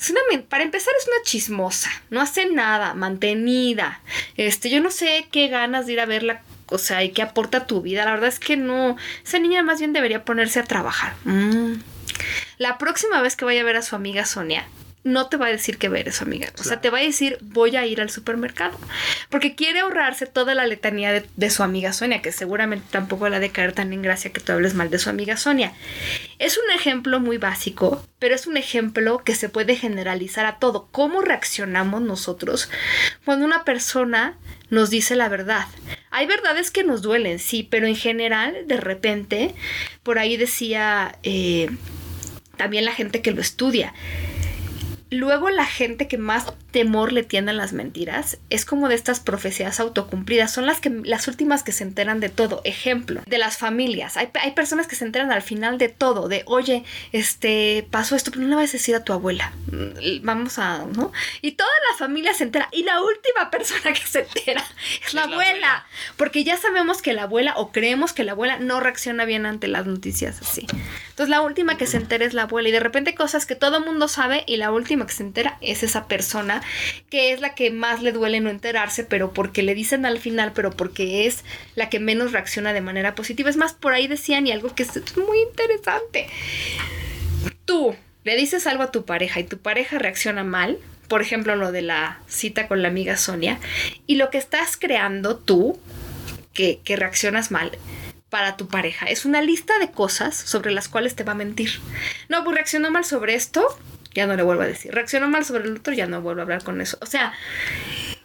A: es una, para empezar es una chismosa, no hace nada, mantenida. Este, yo no sé qué ganas de ir a verla o sea, y qué aporta tu vida. La verdad es que no. Esa niña más bien debería ponerse a trabajar. Mm. La próxima vez que vaya a ver a su amiga Sonia, no te va a decir que ver eso, amiga. O sea, te va a decir, voy a ir al supermercado. Porque quiere ahorrarse toda la letanía de, su amiga Sonia, que seguramente tampoco la de caer tan en gracia que tú hables mal de su amiga Sonia. Es un ejemplo muy básico, pero es un ejemplo que se puede generalizar a todo. ¿Cómo reaccionamos nosotros cuando una persona nos dice la verdad? Hay verdades que nos duelen, sí, pero en general, de repente, por ahí decía eh, también la gente que lo estudia Luego la gente que más temor le tienden las mentiras es como de estas profecías autocumplidas. Son las, que, las últimas que se enteran de todo. Ejemplo, de las familias. Hay, hay personas que se enteran al final de todo. De, oye, este, pasó esto, pero no le vas a decir a tu abuela. Mm, vamos a, ¿no? Y toda la familia se entera. Y la última persona que se entera es, la, abuela. Porque ya sabemos que la abuela, o creemos que la abuela no reacciona bien ante las noticias así. Entonces la última que se entera es la abuela. Y de repente cosas que todo el mundo sabe y la última que se entera es esa persona que es la que más le duele no enterarse, pero porque le dicen al final, pero porque es la que menos reacciona de manera positiva. Es más, por ahí decían y algo que es muy interesante. Tú le dices algo a tu pareja y tu pareja reacciona mal, por ejemplo lo de la cita con la amiga Sonia, y lo que estás creando tú, que, que reaccionas mal, para tu pareja. Es una lista de cosas sobre las cuales te va a mentir. No, pues reaccionó mal sobre esto, ya no le vuelvo a decir. Reaccionó mal sobre el otro, ya no vuelvo a hablar con eso. O sea,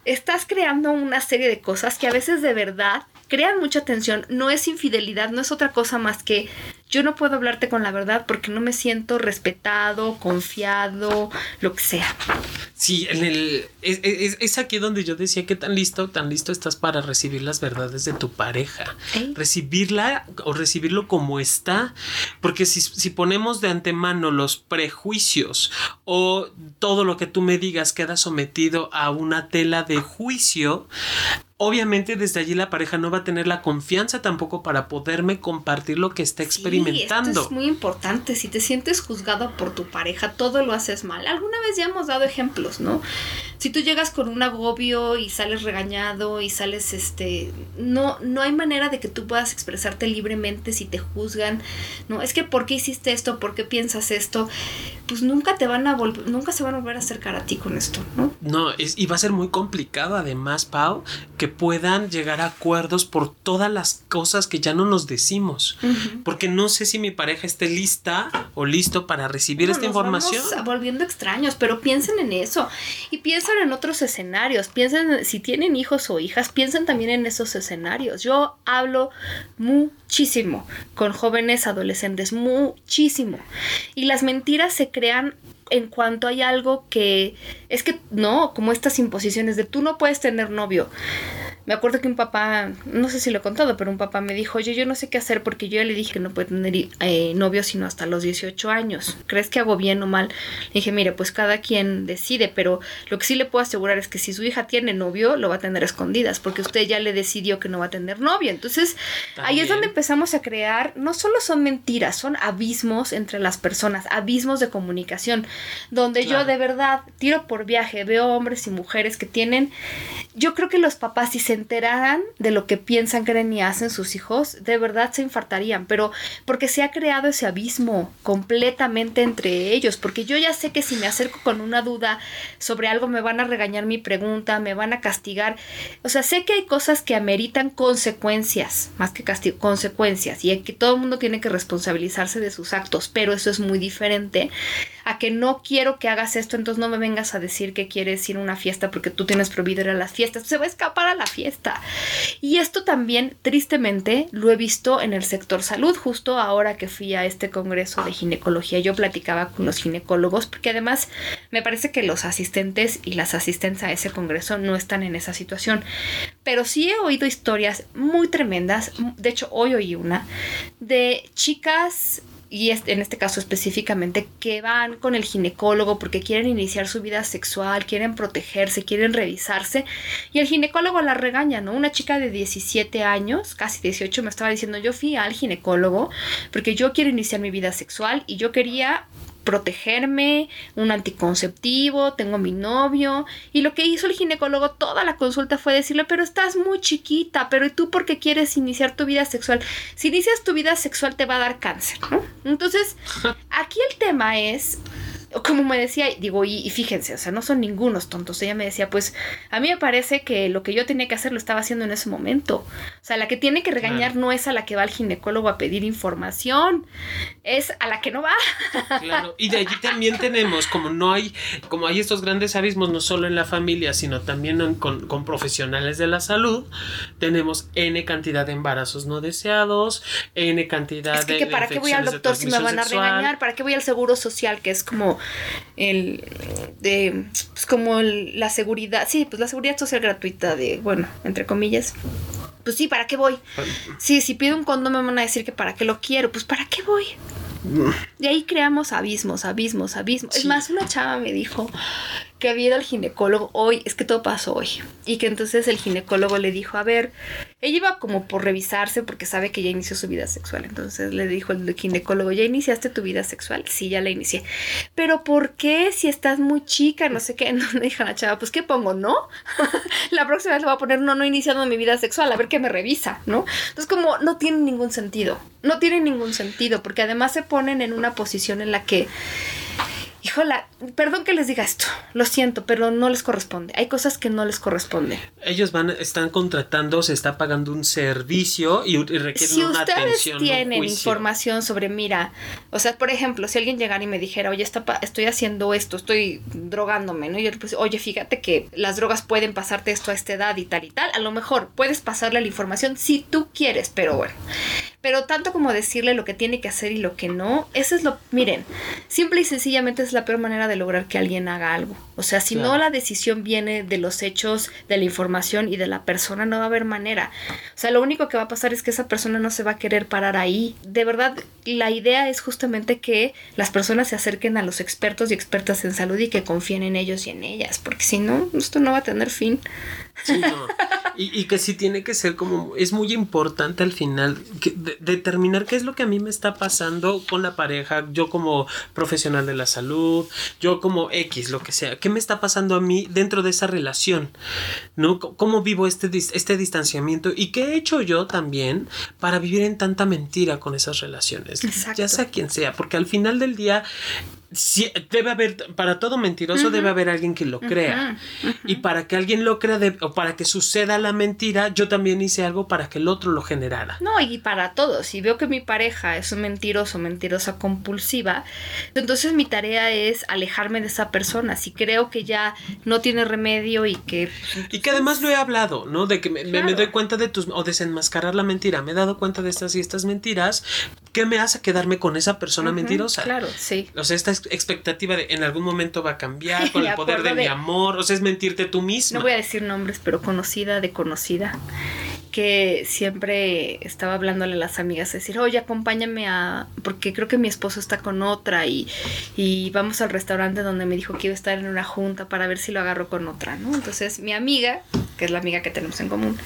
A: estás creando una serie de cosas que a veces de verdad crean mucha tensión. No es infidelidad, no es otra cosa más que yo no puedo hablarte con la verdad porque no me siento respetado, confiado, lo que sea.
B: Sí, en el, es, aquí donde yo decía que tan listo, tan listo estás para recibir las verdades de tu pareja. Recibirla o recibirlo como está. Porque si, si ponemos de antemano los prejuicios o todo lo que tú me digas queda sometido a una tela de juicio, obviamente desde allí la pareja no va a tener la confianza tampoco para poderme compartir lo que está experimentando.
A: esto es muy importante. Si te sientes juzgado por tu pareja, todo lo haces mal. Alguna vez ya hemos dado ejemplos, ¿no? Si tú llegas con un agobio y sales regañado y sales, este, no, no hay manera de que tú puedas expresarte libremente si te juzgan, ¿no? Es que ¿por qué hiciste esto? ¿Por qué piensas esto? Pues nunca te van a volver, nunca se van a volver a acercar a ti con esto, ¿no?
B: No, es, y va a ser muy complicado además, Pau, que puedan llegar a acuerdos por todas las cosas que ya no nos decimos. Porque no sé si mi pareja esté lista o listo para recibir esta información.
A: Vamos volviendo extraños, pero piensen en eso y piensen en otros escenarios, piensen si tienen hijos o hijas, piensen también en esos escenarios. Yo hablo muchísimo con jóvenes adolescentes, muchísimo. Y las mentiras se crean en cuanto hay algo que es que no, como estas imposiciones de tú no puedes tener novio. Me acuerdo que un papá, no sé si lo he contado, pero un papá me dijo, oye, yo no sé qué hacer porque yo ya le dije que no puede tener eh, novio sino hasta los 18 años. ¿Crees que hago bien o mal? Le dije, mire, pues cada quien decide, pero lo que sí le puedo asegurar es que si su hija tiene novio, lo va a tener escondidas, porque usted ya le decidió que no va a tener novio. Entonces, ahí es donde empezamos a crear, no solo son mentiras, son abismos entre las personas, abismos de comunicación, donde yo de verdad tiro por viaje, veo hombres y mujeres que tienen, yo creo que los papás si se enteraran de lo que piensan, creen y hacen sus hijos, de verdad se infartarían, pero porque se ha creado ese abismo completamente entre ellos, porque yo ya sé que si me acerco con una duda sobre algo me van a regañar mi pregunta, me van a castigar, o sea, sé que hay cosas que ameritan consecuencias, más que castigo, consecuencias, y que todo el mundo tiene que responsabilizarse de sus actos, pero eso es muy diferente a que no quiero que hagas esto, entonces no me vengas a decir que quieres ir a una fiesta porque tú tienes prohibido ir a las fiestas, se va a escapar a la fiesta. Y esto también, tristemente, lo he visto en el sector salud, justo ahora que fui a este congreso de ginecología, yo platicaba con los ginecólogos, porque además me parece que los asistentes y las asistentes a ese congreso no están en esa situación. Pero sí he oído historias muy tremendas, de hecho hoy oí una, de chicas y en este caso específicamente, que van con el ginecólogo porque quieren iniciar su vida sexual, quieren protegerse, quieren revisarse, y el ginecólogo la regaña, ¿no? Una chica de 17 años, casi 18, me estaba diciendo, yo fui al ginecólogo porque yo quiero iniciar mi vida sexual y yo quería protegerme, un anticonceptivo, tengo mi novio. Y lo que hizo el ginecólogo toda la consulta fue decirle, pero estás muy chiquita, pero ¿y tú por qué quieres iniciar tu vida sexual? Si inicias tu vida sexual te va a dar cáncer, ¿no? Entonces, aquí el tema es como me decía, digo, y, fíjense, o sea, no son ningunos tontos. Ella me decía, pues a mí me parece que lo que yo tenía que hacer lo estaba haciendo en ese momento. O sea, la que tiene que regañar no es a la que va al ginecólogo a pedir información, es a la que no va.
B: Claro, y de allí también tenemos, como no hay, como hay estos grandes abismos, no solo en la familia, sino también con, con profesionales de la salud, tenemos N cantidad de embarazos no deseados, N cantidad
A: es
B: que,
A: ¿Para qué voy al doctor si me van a regañar? ¿Para qué voy al seguro social? Que es como el de pues como la seguridad, sí, pues la seguridad social gratuita de, bueno, entre comillas. Pues sí, ¿para qué voy? Sí, si pido un condón me van a decir que para qué lo quiero, pues ¿para qué voy? Y ahí creamos abismos, abismos, abismos. Es más, una chava me dijo que había ido al ginecólogo hoy, es que todo pasó hoy. Y que entonces el ginecólogo le dijo, a ver, ella iba como por revisarse porque sabe que ya inició su vida sexual. Entonces le dijo el ginecólogo, ¿ya iniciaste tu vida sexual? Sí, ya la inicié. Pero ¿por qué si estás muy chica? No sé qué. No le dijo a la chava, pues ¿qué pongo? ¿No? la próxima vez le voy a poner, no, no he iniciado mi vida sexual, a ver qué me revisa, ¿no? Entonces como no tiene ningún sentido. No tiene ningún sentido porque además se ponen en una posición en la que híjola, perdón que les diga esto, lo siento, pero no les corresponde. Hay cosas que no les corresponden.
B: Ellos van, están contratando, se está pagando un servicio y, requieren
A: si ustedes tienen información sobre, mira, o sea, por ejemplo, si alguien llegara y me dijera, oye, estoy haciendo esto, estoy drogándome, ¿no? Y yo pues, oye, fíjate que las drogas pueden pasarte esto a esta edad y tal y tal. A lo mejor puedes pasarle la información si tú quieres, pero bueno. Pero tanto como decirle lo que tiene que hacer y lo que no, eso es lo, miren, simple y sencillamente es la peor manera de lograr que alguien haga algo. O sea, si no la decisión viene de los hechos, de la información y de la persona, no va a haber manera. O sea, lo único que va a pasar es que esa persona no se va a querer parar ahí. De verdad, la idea es justamente que las personas se acerquen a los expertos y expertas en salud y que confíen en ellos y en ellas, porque si no, esto no va a tener fin.
B: Y, que sí tiene que ser como, es muy importante al final determinar qué es lo que a mí me está pasando con la pareja, yo como profesional de la salud, yo como X, lo que sea, qué me está pasando a mí dentro de esa relación, ¿no? ¿Cómo vivo este, este distanciamiento y qué he hecho yo también para vivir en tanta mentira con esas relaciones? Ya sea quien sea, porque al final del día debe haber, para todo mentiroso debe haber alguien que lo crea. Y para que alguien lo crea o para que suceda la mentira, yo también hice algo para que el otro lo generara.
A: No, y para todos. Si veo que mi pareja es un mentiroso, mentirosa compulsiva, entonces mi tarea es alejarme de esa persona. Si creo que ya no tiene remedio y que...
B: Y que además lo he hablado, ¿no? De que me, doy cuenta de tus... o desenmascarar la mentira. Me he dado cuenta de estas y estas mentiras. ¿Qué me hace quedarme con esa persona mentirosa?
A: Claro, sí.
B: O sea, esta expectativa de en algún momento va a cambiar con el poder de, mi amor, o sea, es mentirte tú mismo
A: No voy a decir nombres, pero conocida de conocida, que siempre estaba hablándole a las amigas, decir, oye, acompáñame a, porque creo que mi esposo está con otra y, y vamos al restaurante donde me dijo que iba a estar en una junta para ver si lo agarro con otra, ¿no? Entonces mi amiga, que es la amiga que tenemos en común,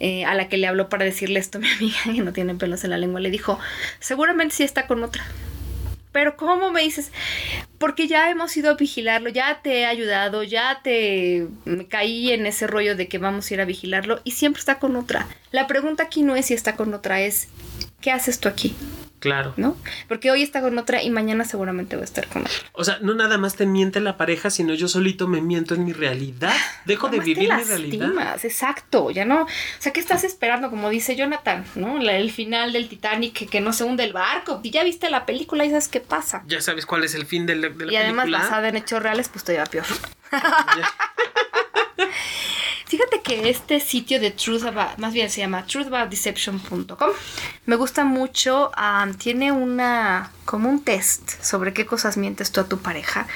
A: eh, a la que le habló para decirle esto mi amiga, que no tiene pelos en la lengua, le dijo, seguramente sí está con otra. Pero ¿cómo me dices? Porque ya hemos ido a vigilarlo, ya te he ayudado, ya te caí en ese rollo de que vamos a ir a vigilarlo y siempre está con otra. La pregunta aquí no es si está con otra, es ¿qué haces tú aquí?
B: Claro.
A: ¿No? Porque hoy está con otra y mañana seguramente va a estar con otra.
B: O sea, no nada más te miente la pareja, sino yo solito me miento en mi realidad. Dejo de vivir mi realidad.
A: Exacto, ya no. O sea, ¿qué estás esperando? Como dice Jonathan, ¿no? el final del Titanic, que, no se hunde el barco. Y ya viste la película y sabes qué pasa.
B: Ya sabes cuál es el fin de la,
A: Y además basada en hechos reales, pues todavía peor. Fíjate que este sitio de Truth About, más bien se llama truthaboutdeception.com. Me gusta mucho. tiene una, como un test sobre qué cosas mientes tú a tu pareja.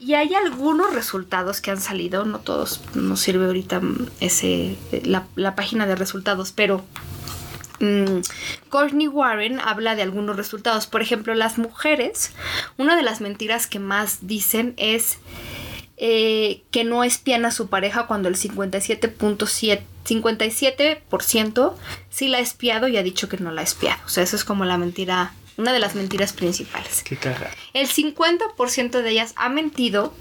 A: Y hay algunos resultados que han salido, no todos nos sirve ahorita ese, la, página de resultados, pero mm, Courtney Warren habla de algunos resultados. Por ejemplo, las mujeres, una de las mentiras que más dicen es eh, que no espían a su pareja cuando el 57.7 57% sí la ha espiado y ha dicho que no la ha espiado. O sea, eso es como la mentira, una de las mentiras principales.
B: Qué cara.
A: El 50% de ellas ha mentido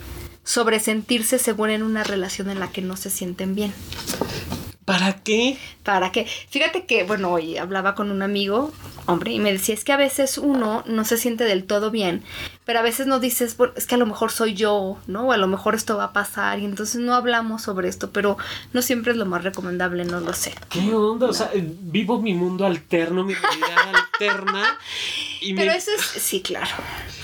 A: sobre sentirse según en una relación en la que no se sienten bien.
B: ¿Para qué?
A: ¿Para qué? Fíjate que, bueno, hoy hablaba con un amigo, hombre, y me decía, es que a veces uno no se siente del todo bien, pero a veces no dices, es que a lo mejor soy yo, ¿no? O a lo mejor esto va a pasar, y entonces no hablamos sobre esto, pero no siempre es lo más recomendable, no lo sé.
B: ¿Qué onda? O sea, vivo mi mundo alterno, mi realidad alterna
A: Pero eso es, sí, claro.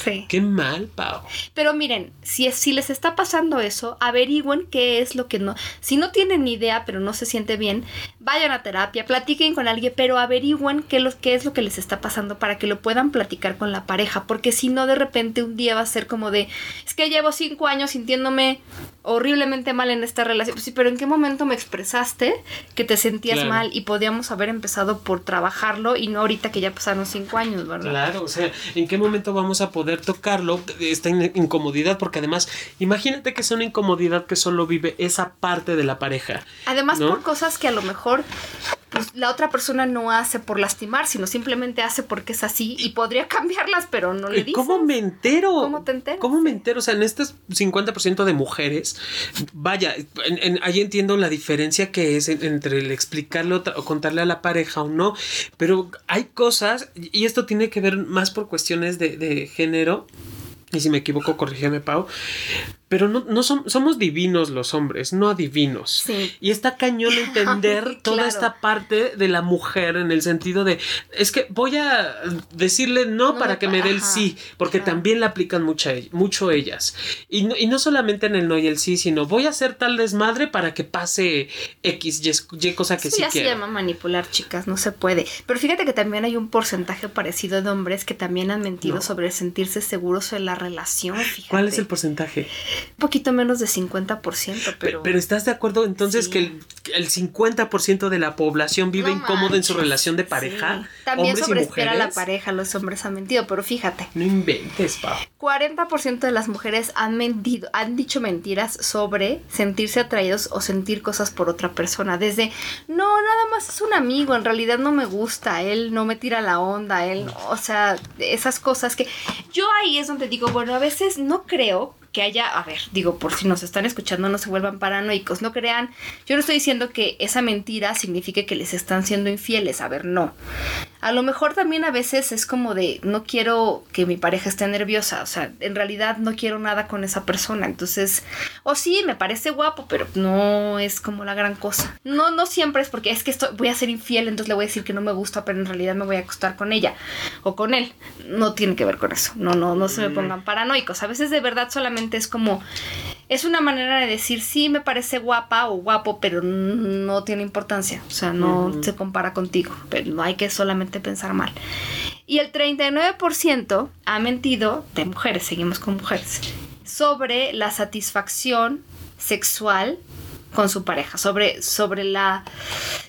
A: Sí.
B: Qué mal, Pau.
A: Pero miren, si, si les está pasando eso, averigüen qué es lo que no. Si no tienen ni idea, pero no se siente bien, vayan a terapia, platiquen con alguien, pero averigüen qué, lo, qué es lo que les está pasando para que lo puedan platicar con la pareja. Porque si no, de repente un día va a ser como de, es que llevo cinco años sintiéndome horriblemente mal en esta relación. Pues sí, pero ¿en qué momento me expresaste que te sentías mal y podíamos haber empezado por trabajarlo y no ahorita que ya pasaron cinco años, ¿verdad?
B: Claro, o sea, ¿en qué momento vamos a poder tocarlo? Esta incomodidad, porque además, imagínate que es una incomodidad que solo vive esa parte de la pareja.
A: Además, por cosas que a lo mejor pues, la otra persona no hace por lastimar, sino simplemente hace porque es así y podría cambiarlas, pero no le dice.
B: ¿Cómo me entero?
A: ¿Cómo te entero?
B: ¿Cómo me entero? O sea, en este 50% de mujeres, vaya, ahí entiendo la diferencia que es entre el explicarle o contarle a la pareja o no, pero hay cosas, y esto tiene que ver más por cuestiones de, de género, y si me equivoco, corrígeme, Pau, pero no, no somos divinos los hombres, no adivinos. Y está cañón entender toda esta parte de la mujer en el sentido de, es que voy a decirle no, para que me dé el sí, porque también la aplican mucha, mucho ellas. Y no, y no solamente en el no y el sí, sino voy a hacer tal desmadre para que pase X, Y, cosa que sí,
A: ya se llama manipular, chicas, no se puede. Pero fíjate que también hay un porcentaje parecido de hombres que también han mentido sobre sentirse seguros en la relación.
B: ¿Cuál es el porcentaje?
A: Un poquito menos de 50%, pero...
B: Pero ¿estás de acuerdo entonces que el, 50% de la población vive incómodo en su relación de pareja?
A: También sobreespera a la pareja, los hombres han mentido, pero fíjate.
B: No inventes, Pau.
A: 40% de las mujeres han mentido, han dicho mentiras sobre sentirse atraídos o sentir cosas por otra persona. Desde, no, nada más es un amigo, en realidad no me gusta, él no me tira la onda, él, o sea, esas cosas que yo ahí es donde digo, bueno, a veces no creo que haya, a ver, digo, por si nos están escuchando, no se vuelvan paranoicos, no crean, yo no estoy diciendo que esa mentira signifique que les están siendo infieles, a ver, no. A lo mejor también a veces es como de, no quiero que mi pareja esté nerviosa, o sea, en realidad no quiero nada con esa persona, entonces, o sí, me parece guapo, pero no es como la gran cosa. No, no siempre es porque es que estoy, voy a ser infiel, entonces le voy a decir que no me gusta, pero en realidad me voy a acostar con ella o con él. No tiene que ver con eso, no, no, no se me mm. pongan paranoicos, a veces de verdad solamente es como, es una manera de decir, sí, me parece guapa o guapo, pero no tiene importancia, o sea, no se compara contigo, pero no hay que solamente pensar mal. Y el 39% ha mentido, de mujeres, seguimos con mujeres, sobre la satisfacción sexual con su pareja, sobre, sobre la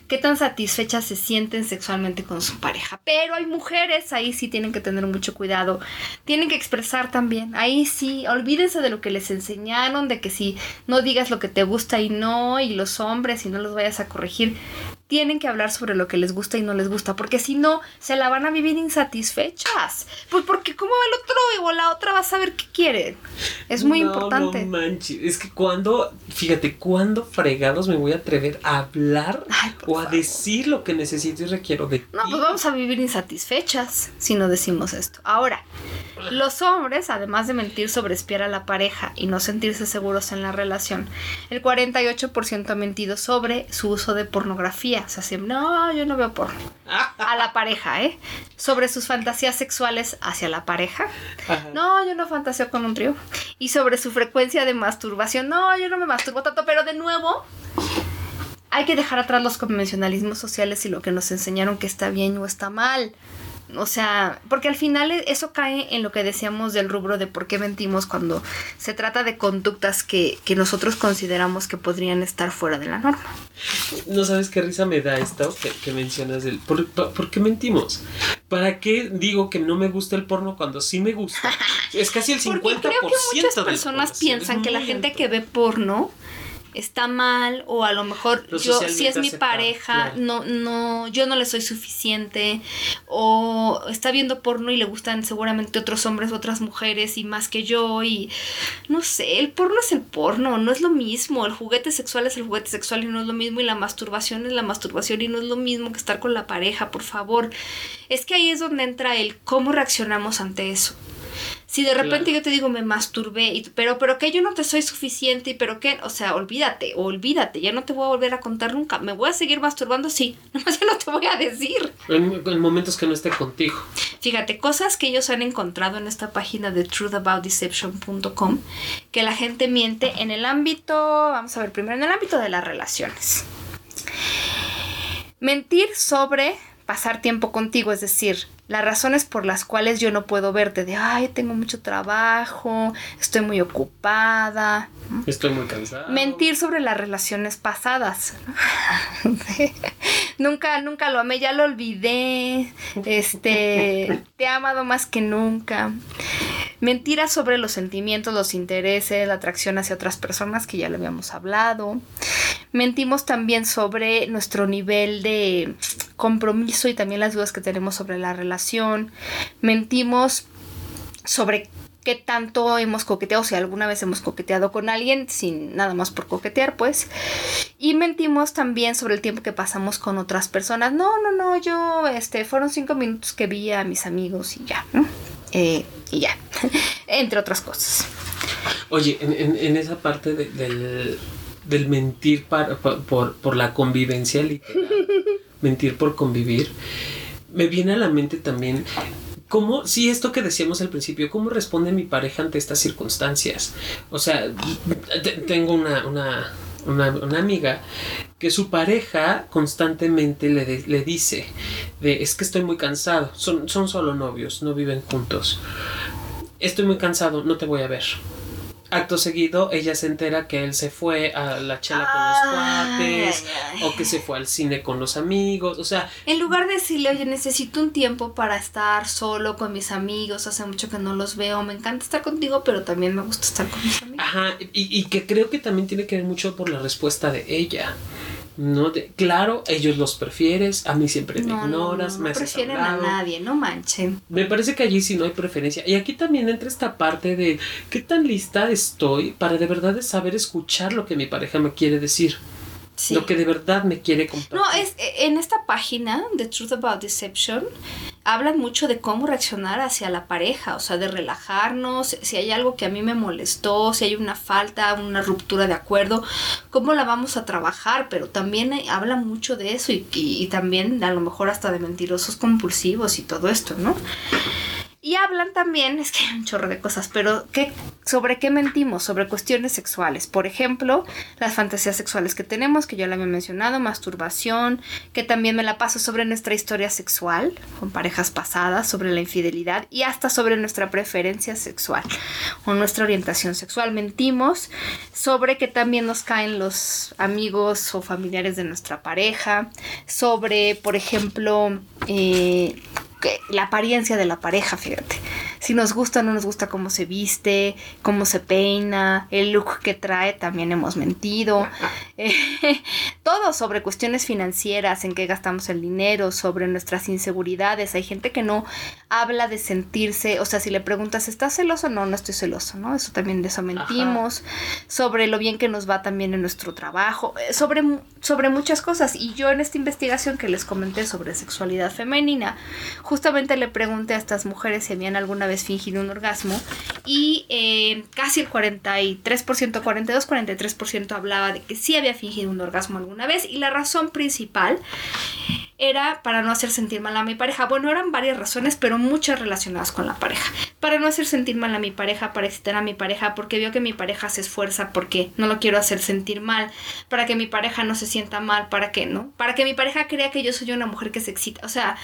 A: qué tan satisfechas se sienten sexualmente con su pareja. Pero hay mujeres, ahí sí tienen que tener mucho cuidado, tienen que expresar también, ahí sí, olvídense de lo que les enseñaron, de que si no digas lo que te gusta y no, y los hombres, y no los vayas a corregir, tienen que hablar sobre lo que les gusta y no les gusta, porque si no, se la van a vivir insatisfechas. Pues porque como el otro o la otra va a saber qué quiere. Es muy importante.
B: No manches, es que cuando, fíjate, cuando fregados me voy a atrever a hablar o a decir lo que necesito y requiero de
A: No, pues vamos a vivir insatisfechas si no decimos esto. Ahora, los hombres, además de mentir sobre espiar a la pareja y no sentirse seguros en la relación, el 48% ha mentido sobre su uso de pornografía. O sea, no, yo no veo porno. A la pareja, ¿eh? Sobre sus fantasías sexuales hacia la pareja. No, yo no fantaseo con un trío. Y sobre su frecuencia de masturbación. No, yo no me masturbo tanto, pero de nuevo, hay que dejar atrás los convencionalismos sociales y lo que nos enseñaron que está bien o está mal. O sea, porque al final eso cae en lo que decíamos del rubro de por qué mentimos cuando se trata de conductas que, nosotros consideramos que podrían estar fuera de la norma.
B: No sabes qué risa me da esto que, mencionas del ¿por, qué mentimos? ¿Para qué digo que no me gusta el porno cuando sí me gusta? Es casi el 50%
A: porque creo que muchas personas piensan que la gente que ve porno está mal o a lo mejor yo si es mi pareja no no yo no le soy suficiente o está viendo porno y le gustan seguramente otros hombres otras mujeres y más que yo y no sé el porno es el porno no es lo mismo el juguete sexual es el juguete sexual y no es lo mismo y la masturbación es la masturbación y no es lo mismo que estar con la pareja por favor. Es que ahí es donde entra el cómo reaccionamos ante eso Si de repente yo te digo me masturbé, y, pero, pero que yo no te soy suficiente, y pero que, o sea, olvídate, olvídate, ya no te voy a volver a contar nunca. ¿Me voy a seguir masturbando? Sí, nomás ya no te voy a decir.
B: En, momentos que no esté contigo.
A: Fíjate, cosas que ellos han encontrado en esta página de truthaboutdeception.com, que la gente miente en el ámbito, vamos a ver, primero en el ámbito de las relaciones. Mentir sobre pasar tiempo contigo, es decir, las razones por las cuales yo no puedo verte, de, ay, tengo mucho trabajo, estoy muy ocupada.
B: Estoy muy cansada.
A: Mentir sobre las relaciones pasadas. nunca, nunca lo amé, ya lo olvidé. Este, te he amado más que nunca. Mentiras sobre los sentimientos, los intereses, la atracción hacia otras personas, que ya lo habíamos hablado. Mentimos también sobre nuestro nivel de compromiso y también las dudas que tenemos sobre la relación. Mentimos sobre qué tanto hemos coqueteado, si alguna vez hemos coqueteado con alguien, sin nada más por coquetear, pues. Y mentimos también sobre el tiempo que pasamos con otras personas. No, no, no, yo, este, fueron cinco minutos que vi a mis amigos y ya, eh, y ya, entre otras cosas.
B: Oye, en, esa parte del, del, mentir para, por, por la convivencia literal, mentir por convivir, me viene a la mente también ¿Cómo, sí, esto que decíamos al principio, cómo responde mi pareja ante estas circunstancias? O sea, tengo una, una, una, amiga que su pareja constantemente le, le dice, de, es que estoy muy cansado, son, son solo novios, no viven juntos. Estoy muy cansado, no te voy a ver acto seguido ella se entera que él se fue a la chela con los cuates o que se fue al cine con los amigos, o sea...
A: En lugar de decirle, oye, necesito un tiempo para estar solo con mis amigos, hace mucho que no los veo, me encanta estar contigo, pero también me gusta estar con mis amigos.
B: Ajá, y, y que creo que también tiene que ver mucho por la respuesta de ella. No claro, ellos los prefieres, a mí siempre me ignoras, me haces
A: prefieren a nadie, no manchen.
B: Me parece que allí sí no hay preferencia. Y aquí también entra esta parte de qué tan lista estoy para de verdad saber escuchar lo que mi pareja me quiere decir. Lo que de verdad me quiere contar.
A: No, es en esta página de Truth About Deception hablan mucho de cómo reaccionar hacia la pareja, o sea, de relajarnos, si hay algo que a mí me molestó, si hay una falta, una ruptura de acuerdo, cómo la vamos a trabajar, pero también eh, habla mucho de eso y, y también a lo mejor hasta de mentirosos compulsivos y todo esto, ¿no? Y hablan también, es que hay un chorro de cosas, pero ¿qué, ¿sobre qué mentimos? Sobre cuestiones sexuales. Por ejemplo, las fantasías sexuales que tenemos, que ya la había mencionado, masturbación, que también me la paso sobre nuestra historia sexual, con parejas pasadas, sobre la infidelidad y hasta sobre nuestra preferencia sexual o nuestra orientación sexual. Mentimos sobre que también nos caen los amigos o familiares de nuestra pareja, sobre, por ejemplo, eh, la apariencia de la pareja, fíjate. Si nos gusta o no nos gusta cómo se viste, cómo se peina, el look que trae, también hemos mentido. Eh, todo sobre cuestiones financieras, en qué gastamos el dinero, sobre nuestras inseguridades. Hay gente que no habla de sentirse, o sea, si le preguntas, ¿estás celoso? No, no estoy celoso, ¿no? Eso también de eso mentimos. Sobre lo bien que nos va también en nuestro trabajo, eh, sobre, sobre muchas cosas. Y yo en esta investigación que les comenté sobre sexualidad femenina, justamente le pregunté a estas mujeres si habían alguna vez fingido un orgasmo y eh, casi el 43%, 42, 43% hablaba de que sí había fingido un orgasmo alguna vez y la razón principal era para no hacer sentir mal a mi pareja. Bueno, eran varias razones, pero muchas relacionadas con la pareja. Para no hacer sentir mal a mi pareja, para excitar a mi pareja, porque vio que mi pareja se esfuerza, porque no lo quiero hacer sentir mal, para que mi pareja no se sienta mal, para que no, para que mi pareja crea que yo soy una mujer que se excita. O sea,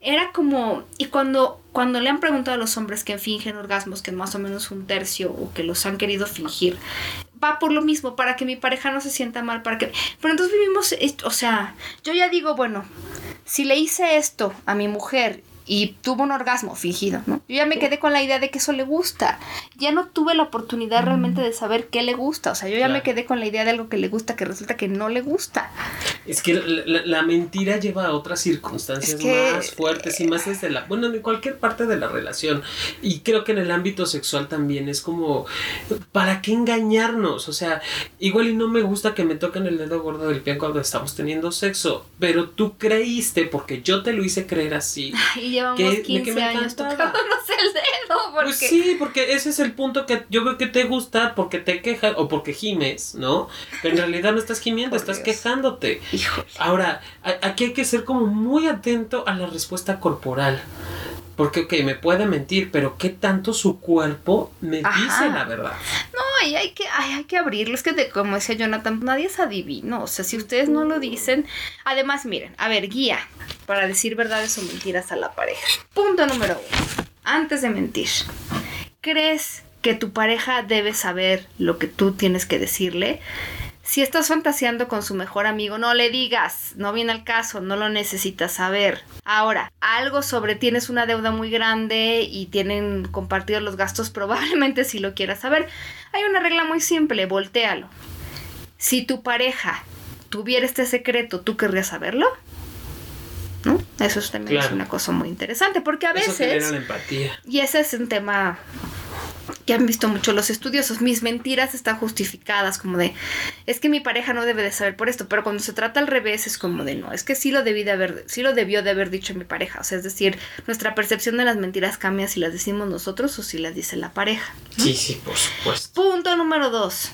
A: era como, y cuando, cuando le han preguntado a los hombres que fingen orgasmos, que más o menos un tercio, o que los han querido fingir, va por lo mismo, para que mi pareja no se sienta mal, para que... Pero entonces vivimos, o sea, yo ya digo, bueno, si le hice esto a mi mujer y tuvo un orgasmo fingido, ¿no? Yo ya me quedé con la idea de que eso le gusta. Ya no tuve la oportunidad realmente de saber qué le gusta. O sea, yo ya me quedé con la idea de algo que le gusta que resulta que no le gusta.
B: Es que la, mentira lleva a otras circunstancias más fuertes y más desde la, bueno, de cualquier parte de la relación. Y creo que en el ámbito sexual también es como, ¿para qué engañarnos? O sea, igual y no me gusta que me toquen el dedo gordo del pie cuando estamos teniendo sexo, pero tú creíste, porque yo te lo hice creer así.
A: Y llevamos que, 15 años tocándonos el dedo. Porque... Pues
B: sí, porque ese es el punto que yo creo que te gusta, porque te quejas o porque gimes, ¿no? Pero en realidad no estás gimiendo, estás quejándote. Ahora, aquí hay que ser como muy atento a la respuesta corporal. Porque, ok, me puede mentir, pero ¿qué tanto su cuerpo me dice la verdad?
A: No, y hay que, hay que abrirlo. Es que, como decía Jonathan, nadie es adivino. O sea, si ustedes no lo dicen. Además, miren, a ver, guía para decir verdades o mentiras a la pareja. Punto número uno. Antes de mentir, ¿crees que tu pareja debe saber lo que tú tienes que decirle? Si estás fantaseando con su mejor amigo, no le digas, no viene al caso, no lo necesitas saber. Ahora, algo sobre tienes una deuda muy grande y tienen compartidos los gastos, probablemente si lo quieras saber. Hay una regla muy simple, voltealo. Si tu pareja tuviera este secreto, ¿tú querrías saberlo? ¿No? Eso también es una cosa muy interesante, porque a veces...
B: empatía.
A: Y ese es un tema que han visto mucho los estudiosos, mis mentiras están justificadas, como de, es que mi pareja no debe de saber por esto, pero cuando se trata al revés es como de, no, es que sí lo debí de haber, sí lo debió de haber dicho mi pareja, o sea, es decir, nuestra percepción de las mentiras cambia si las decimos nosotros o si las dice la pareja.
B: Sí, sí, por supuesto.
A: Punto número dos,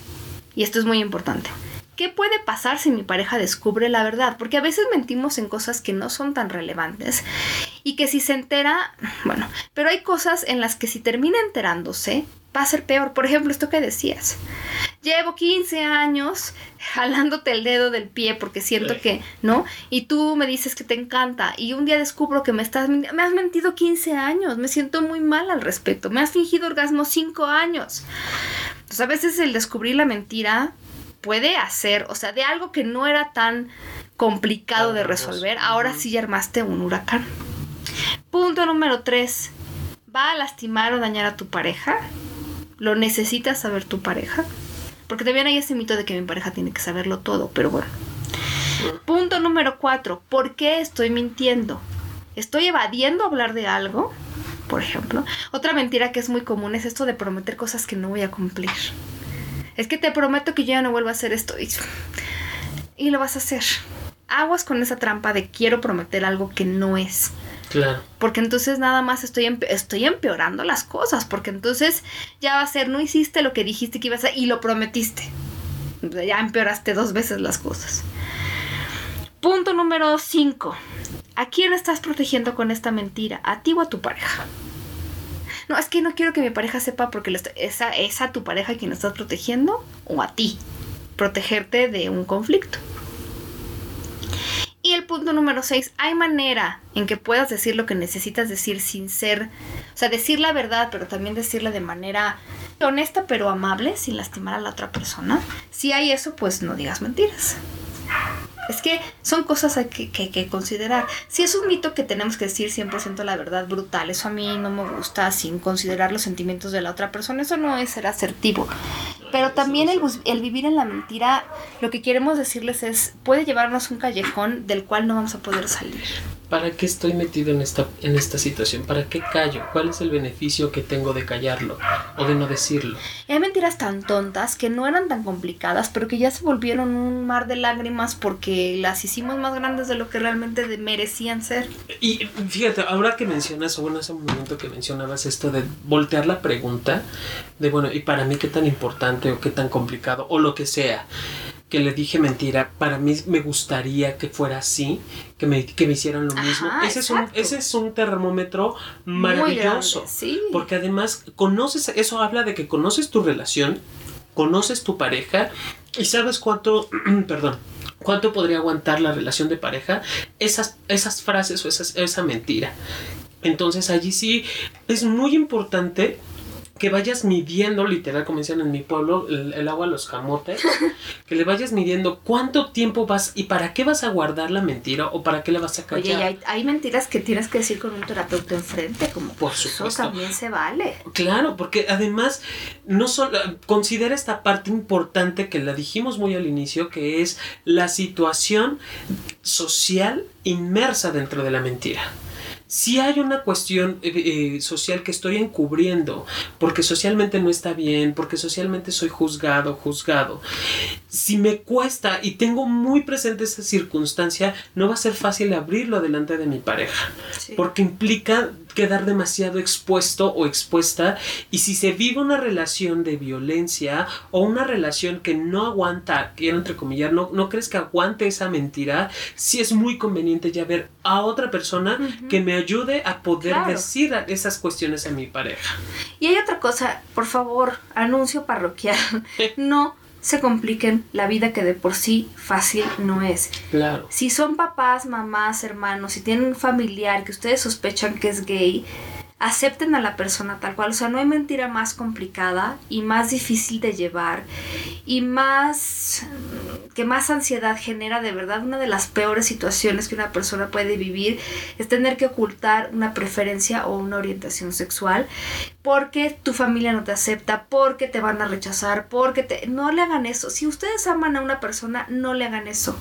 A: y esto es muy importante. ¿Qué puede pasar si mi pareja descubre la verdad? Porque a veces mentimos en cosas que no son tan relevantes y que si se entera, bueno, pero hay cosas en las que si termina enterándose, va a ser peor. Por ejemplo, esto que decías. Llevo 15 años jalándote el dedo del pie porque siento que, ¿no? Y tú me dices que te encanta y un día descubro que me estás me has mentido 15 años, me siento muy mal al respecto. Me has fingido orgasmo 5 años. Entonces, a veces el descubrir la mentira puede hacer, o sea, de algo que no era tan complicado de resolver, ahora sí ya armaste un huracán. Punto número 3. ¿Va a lastimar o dañar a tu pareja? ¿Lo necesitas saber tu pareja? Porque también hay ese mito de que mi pareja tiene que saberlo todo, pero bueno. Punto número 4. ¿Por qué estoy mintiendo? ¿Estoy evadiendo hablar de algo? Por ejemplo. Otra mentira que es muy común es esto de prometer cosas que no voy a cumplir es que te prometo que yo ya no vuelvo a hacer esto. Y, lo vas a hacer. Aguas con esa trampa de quiero prometer algo que no es.
B: Claro.
A: Porque entonces nada más estoy, estoy empeorando las cosas. Porque entonces ya va a ser, no hiciste lo que dijiste que ibas a hacer y lo prometiste. Ya empeoraste dos veces las cosas. Punto número 5. ¿A quién estás protegiendo con esta mentira? ¿A ti o a tu pareja? no, es que no quiero que mi pareja sepa porque esa es a tu pareja quien estás protegiendo o a ti. Protegerte de un conflicto. Y el punto número 6, hay manera en que puedas decir lo que necesitas decir sin ser, o sea, decir la verdad, pero también decirla de manera honesta pero amable, sin lastimar a la otra persona. Si hay eso, pues no digas mentiras. Es que son cosas que, que, que considerar. Si es un mito que tenemos que decir 100% la verdad brutal, eso a mí no me gusta sin considerar los sentimientos de la otra persona, eso no es ser asertivo. Pero también el, el vivir en la mentira, lo que queremos decirles es, puede llevarnos un callejón del cual no vamos a poder salir.
B: ¿Para qué estoy metido en esta, en esta situación? ¿Para qué callo? ¿Cuál es el beneficio que tengo de callarlo o de no decirlo?
A: hay mentiras tan tontas que no eran tan complicadas, pero que ya se volvieron un mar de lágrimas porque las hicimos más grandes de lo que realmente merecían ser.
B: Y fíjate, ahora que mencionas, o bueno, ese momento que mencionabas esto de voltear la pregunta, de bueno, ¿y para mí qué tan importante o qué tan complicado o lo que sea? Que le dije mentira, para mí me gustaría que fuera así, que me, que me hicieran lo mismo. ese, es un, ese es un termómetro maravilloso. Porque además conoces, eso habla de que conoces tu relación, conoces tu pareja y sabes cuánto, perdón, cuánto podría aguantar la relación de pareja esas, esas frases o esa mentira. Entonces allí sí es muy importante que vayas midiendo, literal, como dicen en mi pueblo, el, agua a los camotes, que le vayas midiendo cuánto tiempo vas y para qué vas a guardar la mentira o para qué le vas a callar.
A: Oye, hay, hay, mentiras que tienes que decir con un terapeuta enfrente, como por supuesto. Eso también se vale.
B: Claro, porque además, no solo, considera esta parte importante que la dijimos muy al inicio, que es la situación social inmersa dentro de la mentira si hay una cuestión eh, eh, social que estoy encubriendo, porque socialmente no está bien, porque socialmente soy juzgado, juzgado. Si me cuesta y tengo muy presente esa circunstancia, no va a ser fácil abrirlo delante de mi pareja, porque implica quedar demasiado expuesto o expuesta y si se vive una relación de violencia o una relación que no aguanta, quiero entrecomillar, no, no crees que aguante esa mentira, sí es muy conveniente ya ver a otra persona que me ayude a poder decir esas cuestiones a mi pareja.
A: Y hay otra cosa, por favor, anuncio parroquial, no se compliquen la vida que de por sí fácil no es.
B: Claro.
A: Si son papás, mamás, hermanos, si tienen un familiar que ustedes sospechan que es gay, acepten a la persona tal cual. O sea, no hay mentira más complicada y más difícil de llevar y más que más ansiedad genera de verdad. Una de las peores situaciones que una persona puede vivir es tener que ocultar una preferencia o una orientación sexual porque tu familia no te acepta, porque te van a rechazar, porque te... No le hagan eso. Si ustedes aman a una persona, no le hagan eso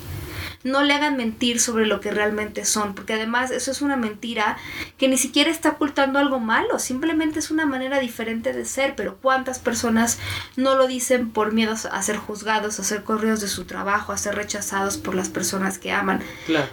A: no le hagan mentir sobre lo que realmente son, porque además eso es una mentira que ni siquiera está ocultando algo malo, simplemente es una manera diferente de ser, pero cuántas personas no lo dicen por miedo a ser juzgados, a ser corridos de su trabajo, a ser rechazados por las personas que aman.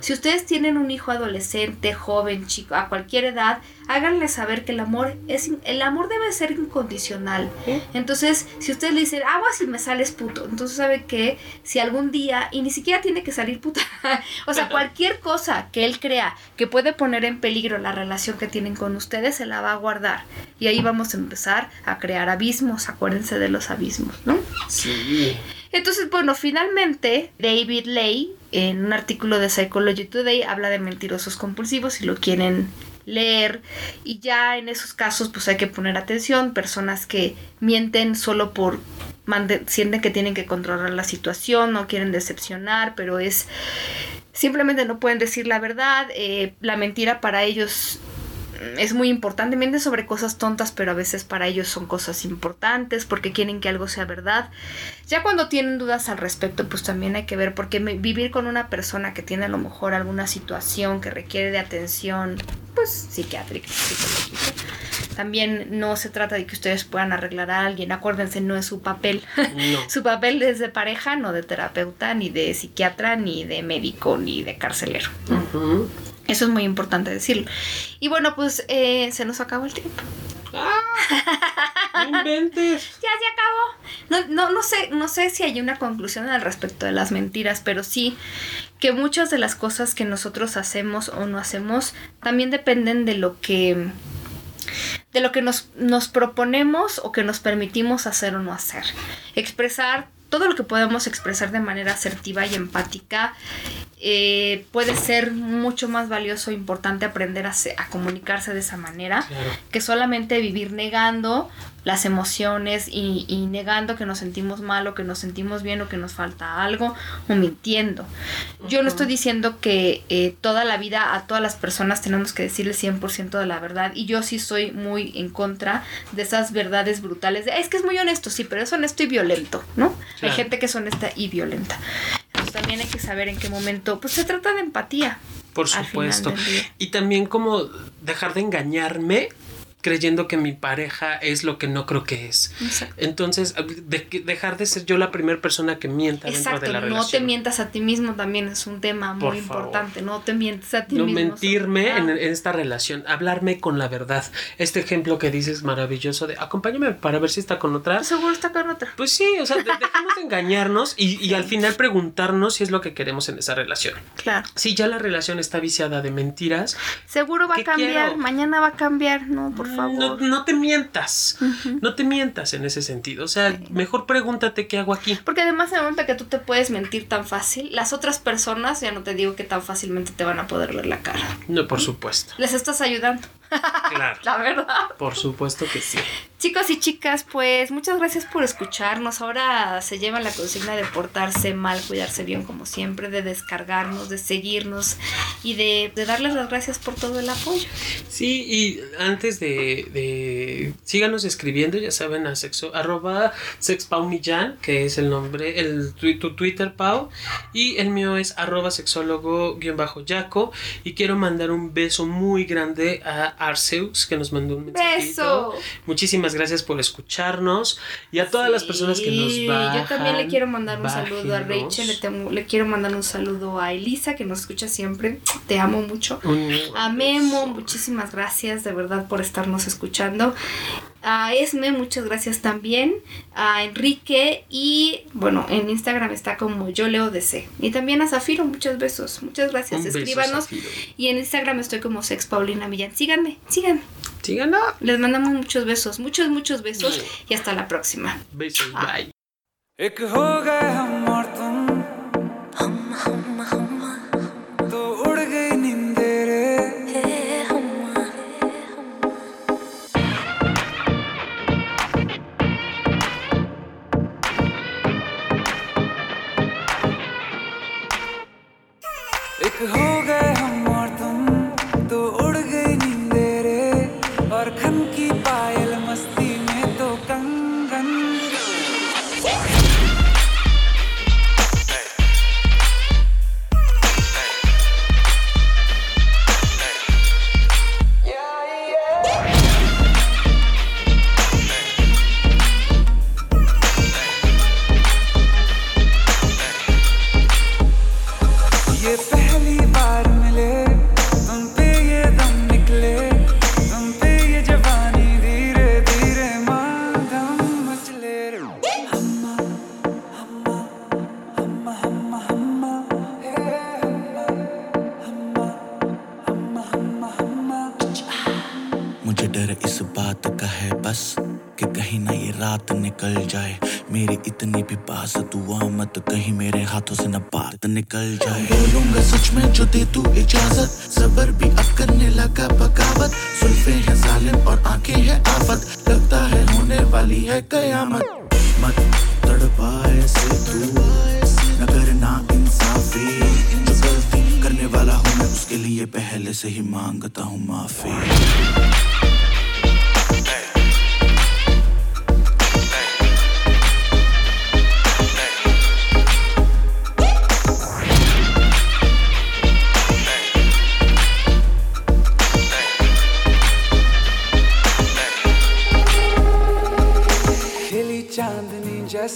A: Si ustedes tienen un hijo adolescente, joven, chico, a cualquier edad, háganle saber que el amor es el amor debe ser incondicional. Entonces, si ustedes le dicen, agua si me sales puto, entonces sabe que si algún día, y ni siquiera tiene que salir puta, o sea, cualquier cosa que él crea que puede poner en peligro la relación que tienen con ustedes, se la va a guardar. Y ahí vamos a empezar a crear abismos, acuérdense de los abismos, ¿no?
B: Sí.
A: Entonces, bueno, finalmente David Lay, en un artículo de Psychology Today, habla de mentirosos compulsivos, si lo quieren leer. Y ya en esos casos pues hay que poner atención, personas que mienten solo por sienten que tienen que controlar la situación, no quieren decepcionar, pero es simplemente no pueden decir la verdad, eh, la mentira para ellos es muy importante, mienten sobre cosas tontas, pero a veces para ellos son cosas importantes porque quieren que algo sea verdad. Ya cuando tienen dudas al respecto, pues también hay que ver, porque vivir con una persona que tiene a lo mejor alguna situación que requiere de atención, pues psiquiátrica, psicológica, también no se trata de que ustedes puedan arreglar a alguien, acuérdense, no es su papel. su papel es de pareja, no de terapeuta, ni de psiquiatra, ni de médico, ni de carcelero. Eso es muy importante decirlo. Y bueno, pues eh, se nos acabó el tiempo.
B: ¡Ah! inventes!
A: ya se acabó. No, no, sé, no sé si hay una conclusión al respecto de las mentiras, pero sí que muchas de las cosas que nosotros hacemos o no hacemos también dependen de lo que de lo que nos, nos proponemos o que nos permitimos hacer o no hacer. Expresar todo lo que podemos expresar de manera asertiva y empática eh, puede ser mucho más valioso e importante aprender a, a comunicarse de esa manera que solamente vivir negando las emociones y, negando que nos sentimos mal o que nos sentimos bien o que nos falta algo o mintiendo. Yo no estoy diciendo que eh, toda la vida a todas las personas tenemos que decirle 100% de la verdad y yo sí soy muy en contra de esas verdades brutales de, es que es muy honesto, sí, pero es honesto y violento, ¿no? Hay gente que es honesta y violenta. Entonces también hay que saber en qué momento, pues se trata de empatía.
B: Por supuesto. Y también como dejar de engañarme creyendo que mi pareja es lo que no creo que es. Entonces, dejar de ser yo la primera persona que mienta dentro de la relación.
A: No te mientas a ti mismo también es un tema muy importante. No te mientas a ti
B: no
A: mismo.
B: No mentirme en, esta relación, hablarme con la verdad. Este ejemplo que dices maravilloso de acompáñame para ver si está con otra.
A: Seguro está con otra.
B: Pues sí, o sea, dejemos de engañarnos y, y al final preguntarnos si es lo que queremos en esa relación.
A: Claro.
B: Si ya la relación está viciada de mentiras.
A: Seguro va a cambiar, mañana va a cambiar, no, por favor.
B: No, no te mientas. No te mientas en ese sentido. O sea, mejor pregúntate qué hago aquí.
A: Porque además, en el momento que tú te puedes mentir tan fácil, las otras personas, ya no te digo que tan fácilmente te van a poder ver la cara.
B: No, por supuesto.
A: Les estás ayudando.
B: Claro.
A: La verdad.
B: Por supuesto que sí.
A: Chicos y chicas, pues muchas gracias por escucharnos. Ahora se lleva la consigna de portarse mal, cuidarse bien como siempre, de descargarnos, de seguirnos y de, darles las gracias por todo el apoyo.
B: Sí, y antes de, de síganos escribiendo, ya saben, a sexo, arroba sexpaumillan, que es el nombre, el tu, Twitter, Pau, y el mío es arroba sexólogo-yaco. Y quiero mandar un beso muy grande a Arceus, que nos mandó un mensajito. ¡Beso! Muchísimas gracias por escucharnos y a todas las personas que nos van.
A: Yo también le quiero mandar un saludo a Rachel, le, quiero mandar un saludo a Elisa, que nos escucha siempre. Te amo mucho. a Memo, muchísimas gracias de verdad por estarnos escuchando. A Esme, muchas gracias también. A Enrique y bueno, en Instagram está como yo leo DC. Y también a Zafiro, muchos besos. Muchas gracias. Escríbanos. y en Instagram estoy como Sex Paulina Millán. Síganme, síganme.
B: Síganme.
A: Les mandamos muchos besos, muchos, muchos besos. Y hasta la próxima.
B: Besos, bye. निकल जाए।
C: मेरी इतनी भी पास दुआ मत कहीं मेरे हाथों से ना बात निकल जाए।
B: बोलूँगा सच में जो दे तू इजाज़त। सबर भी अब करने लगा बगावत। सुल्फे हैं जालिम और आँखें हैं आफत। लगता है होने वाली है कयामत। मत तड़पाए से तू न करना इंसाफी। जो गलती करने वाला हूँ मैं, उसके लिए पहले से ही माँगता हूँ माफ़ी।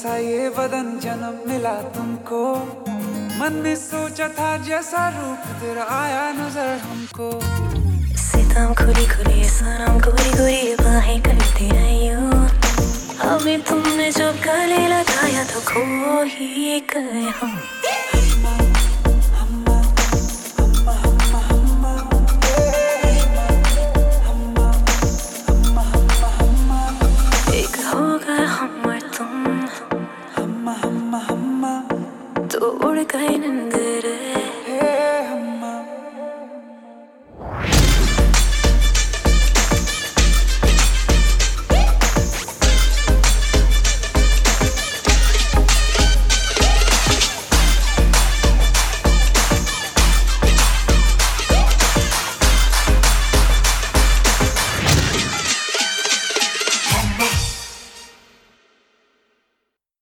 D: जैसा ये बदन जन्म मिला तुमको। मन ने सोचा था जैसा रूप तेरा आया नज़र हमको। सीताम खुली खुली, सनम गोरी गोरी बाहें करते आयो। अभी तुमने जो गले लगाया तो खो ही गए हम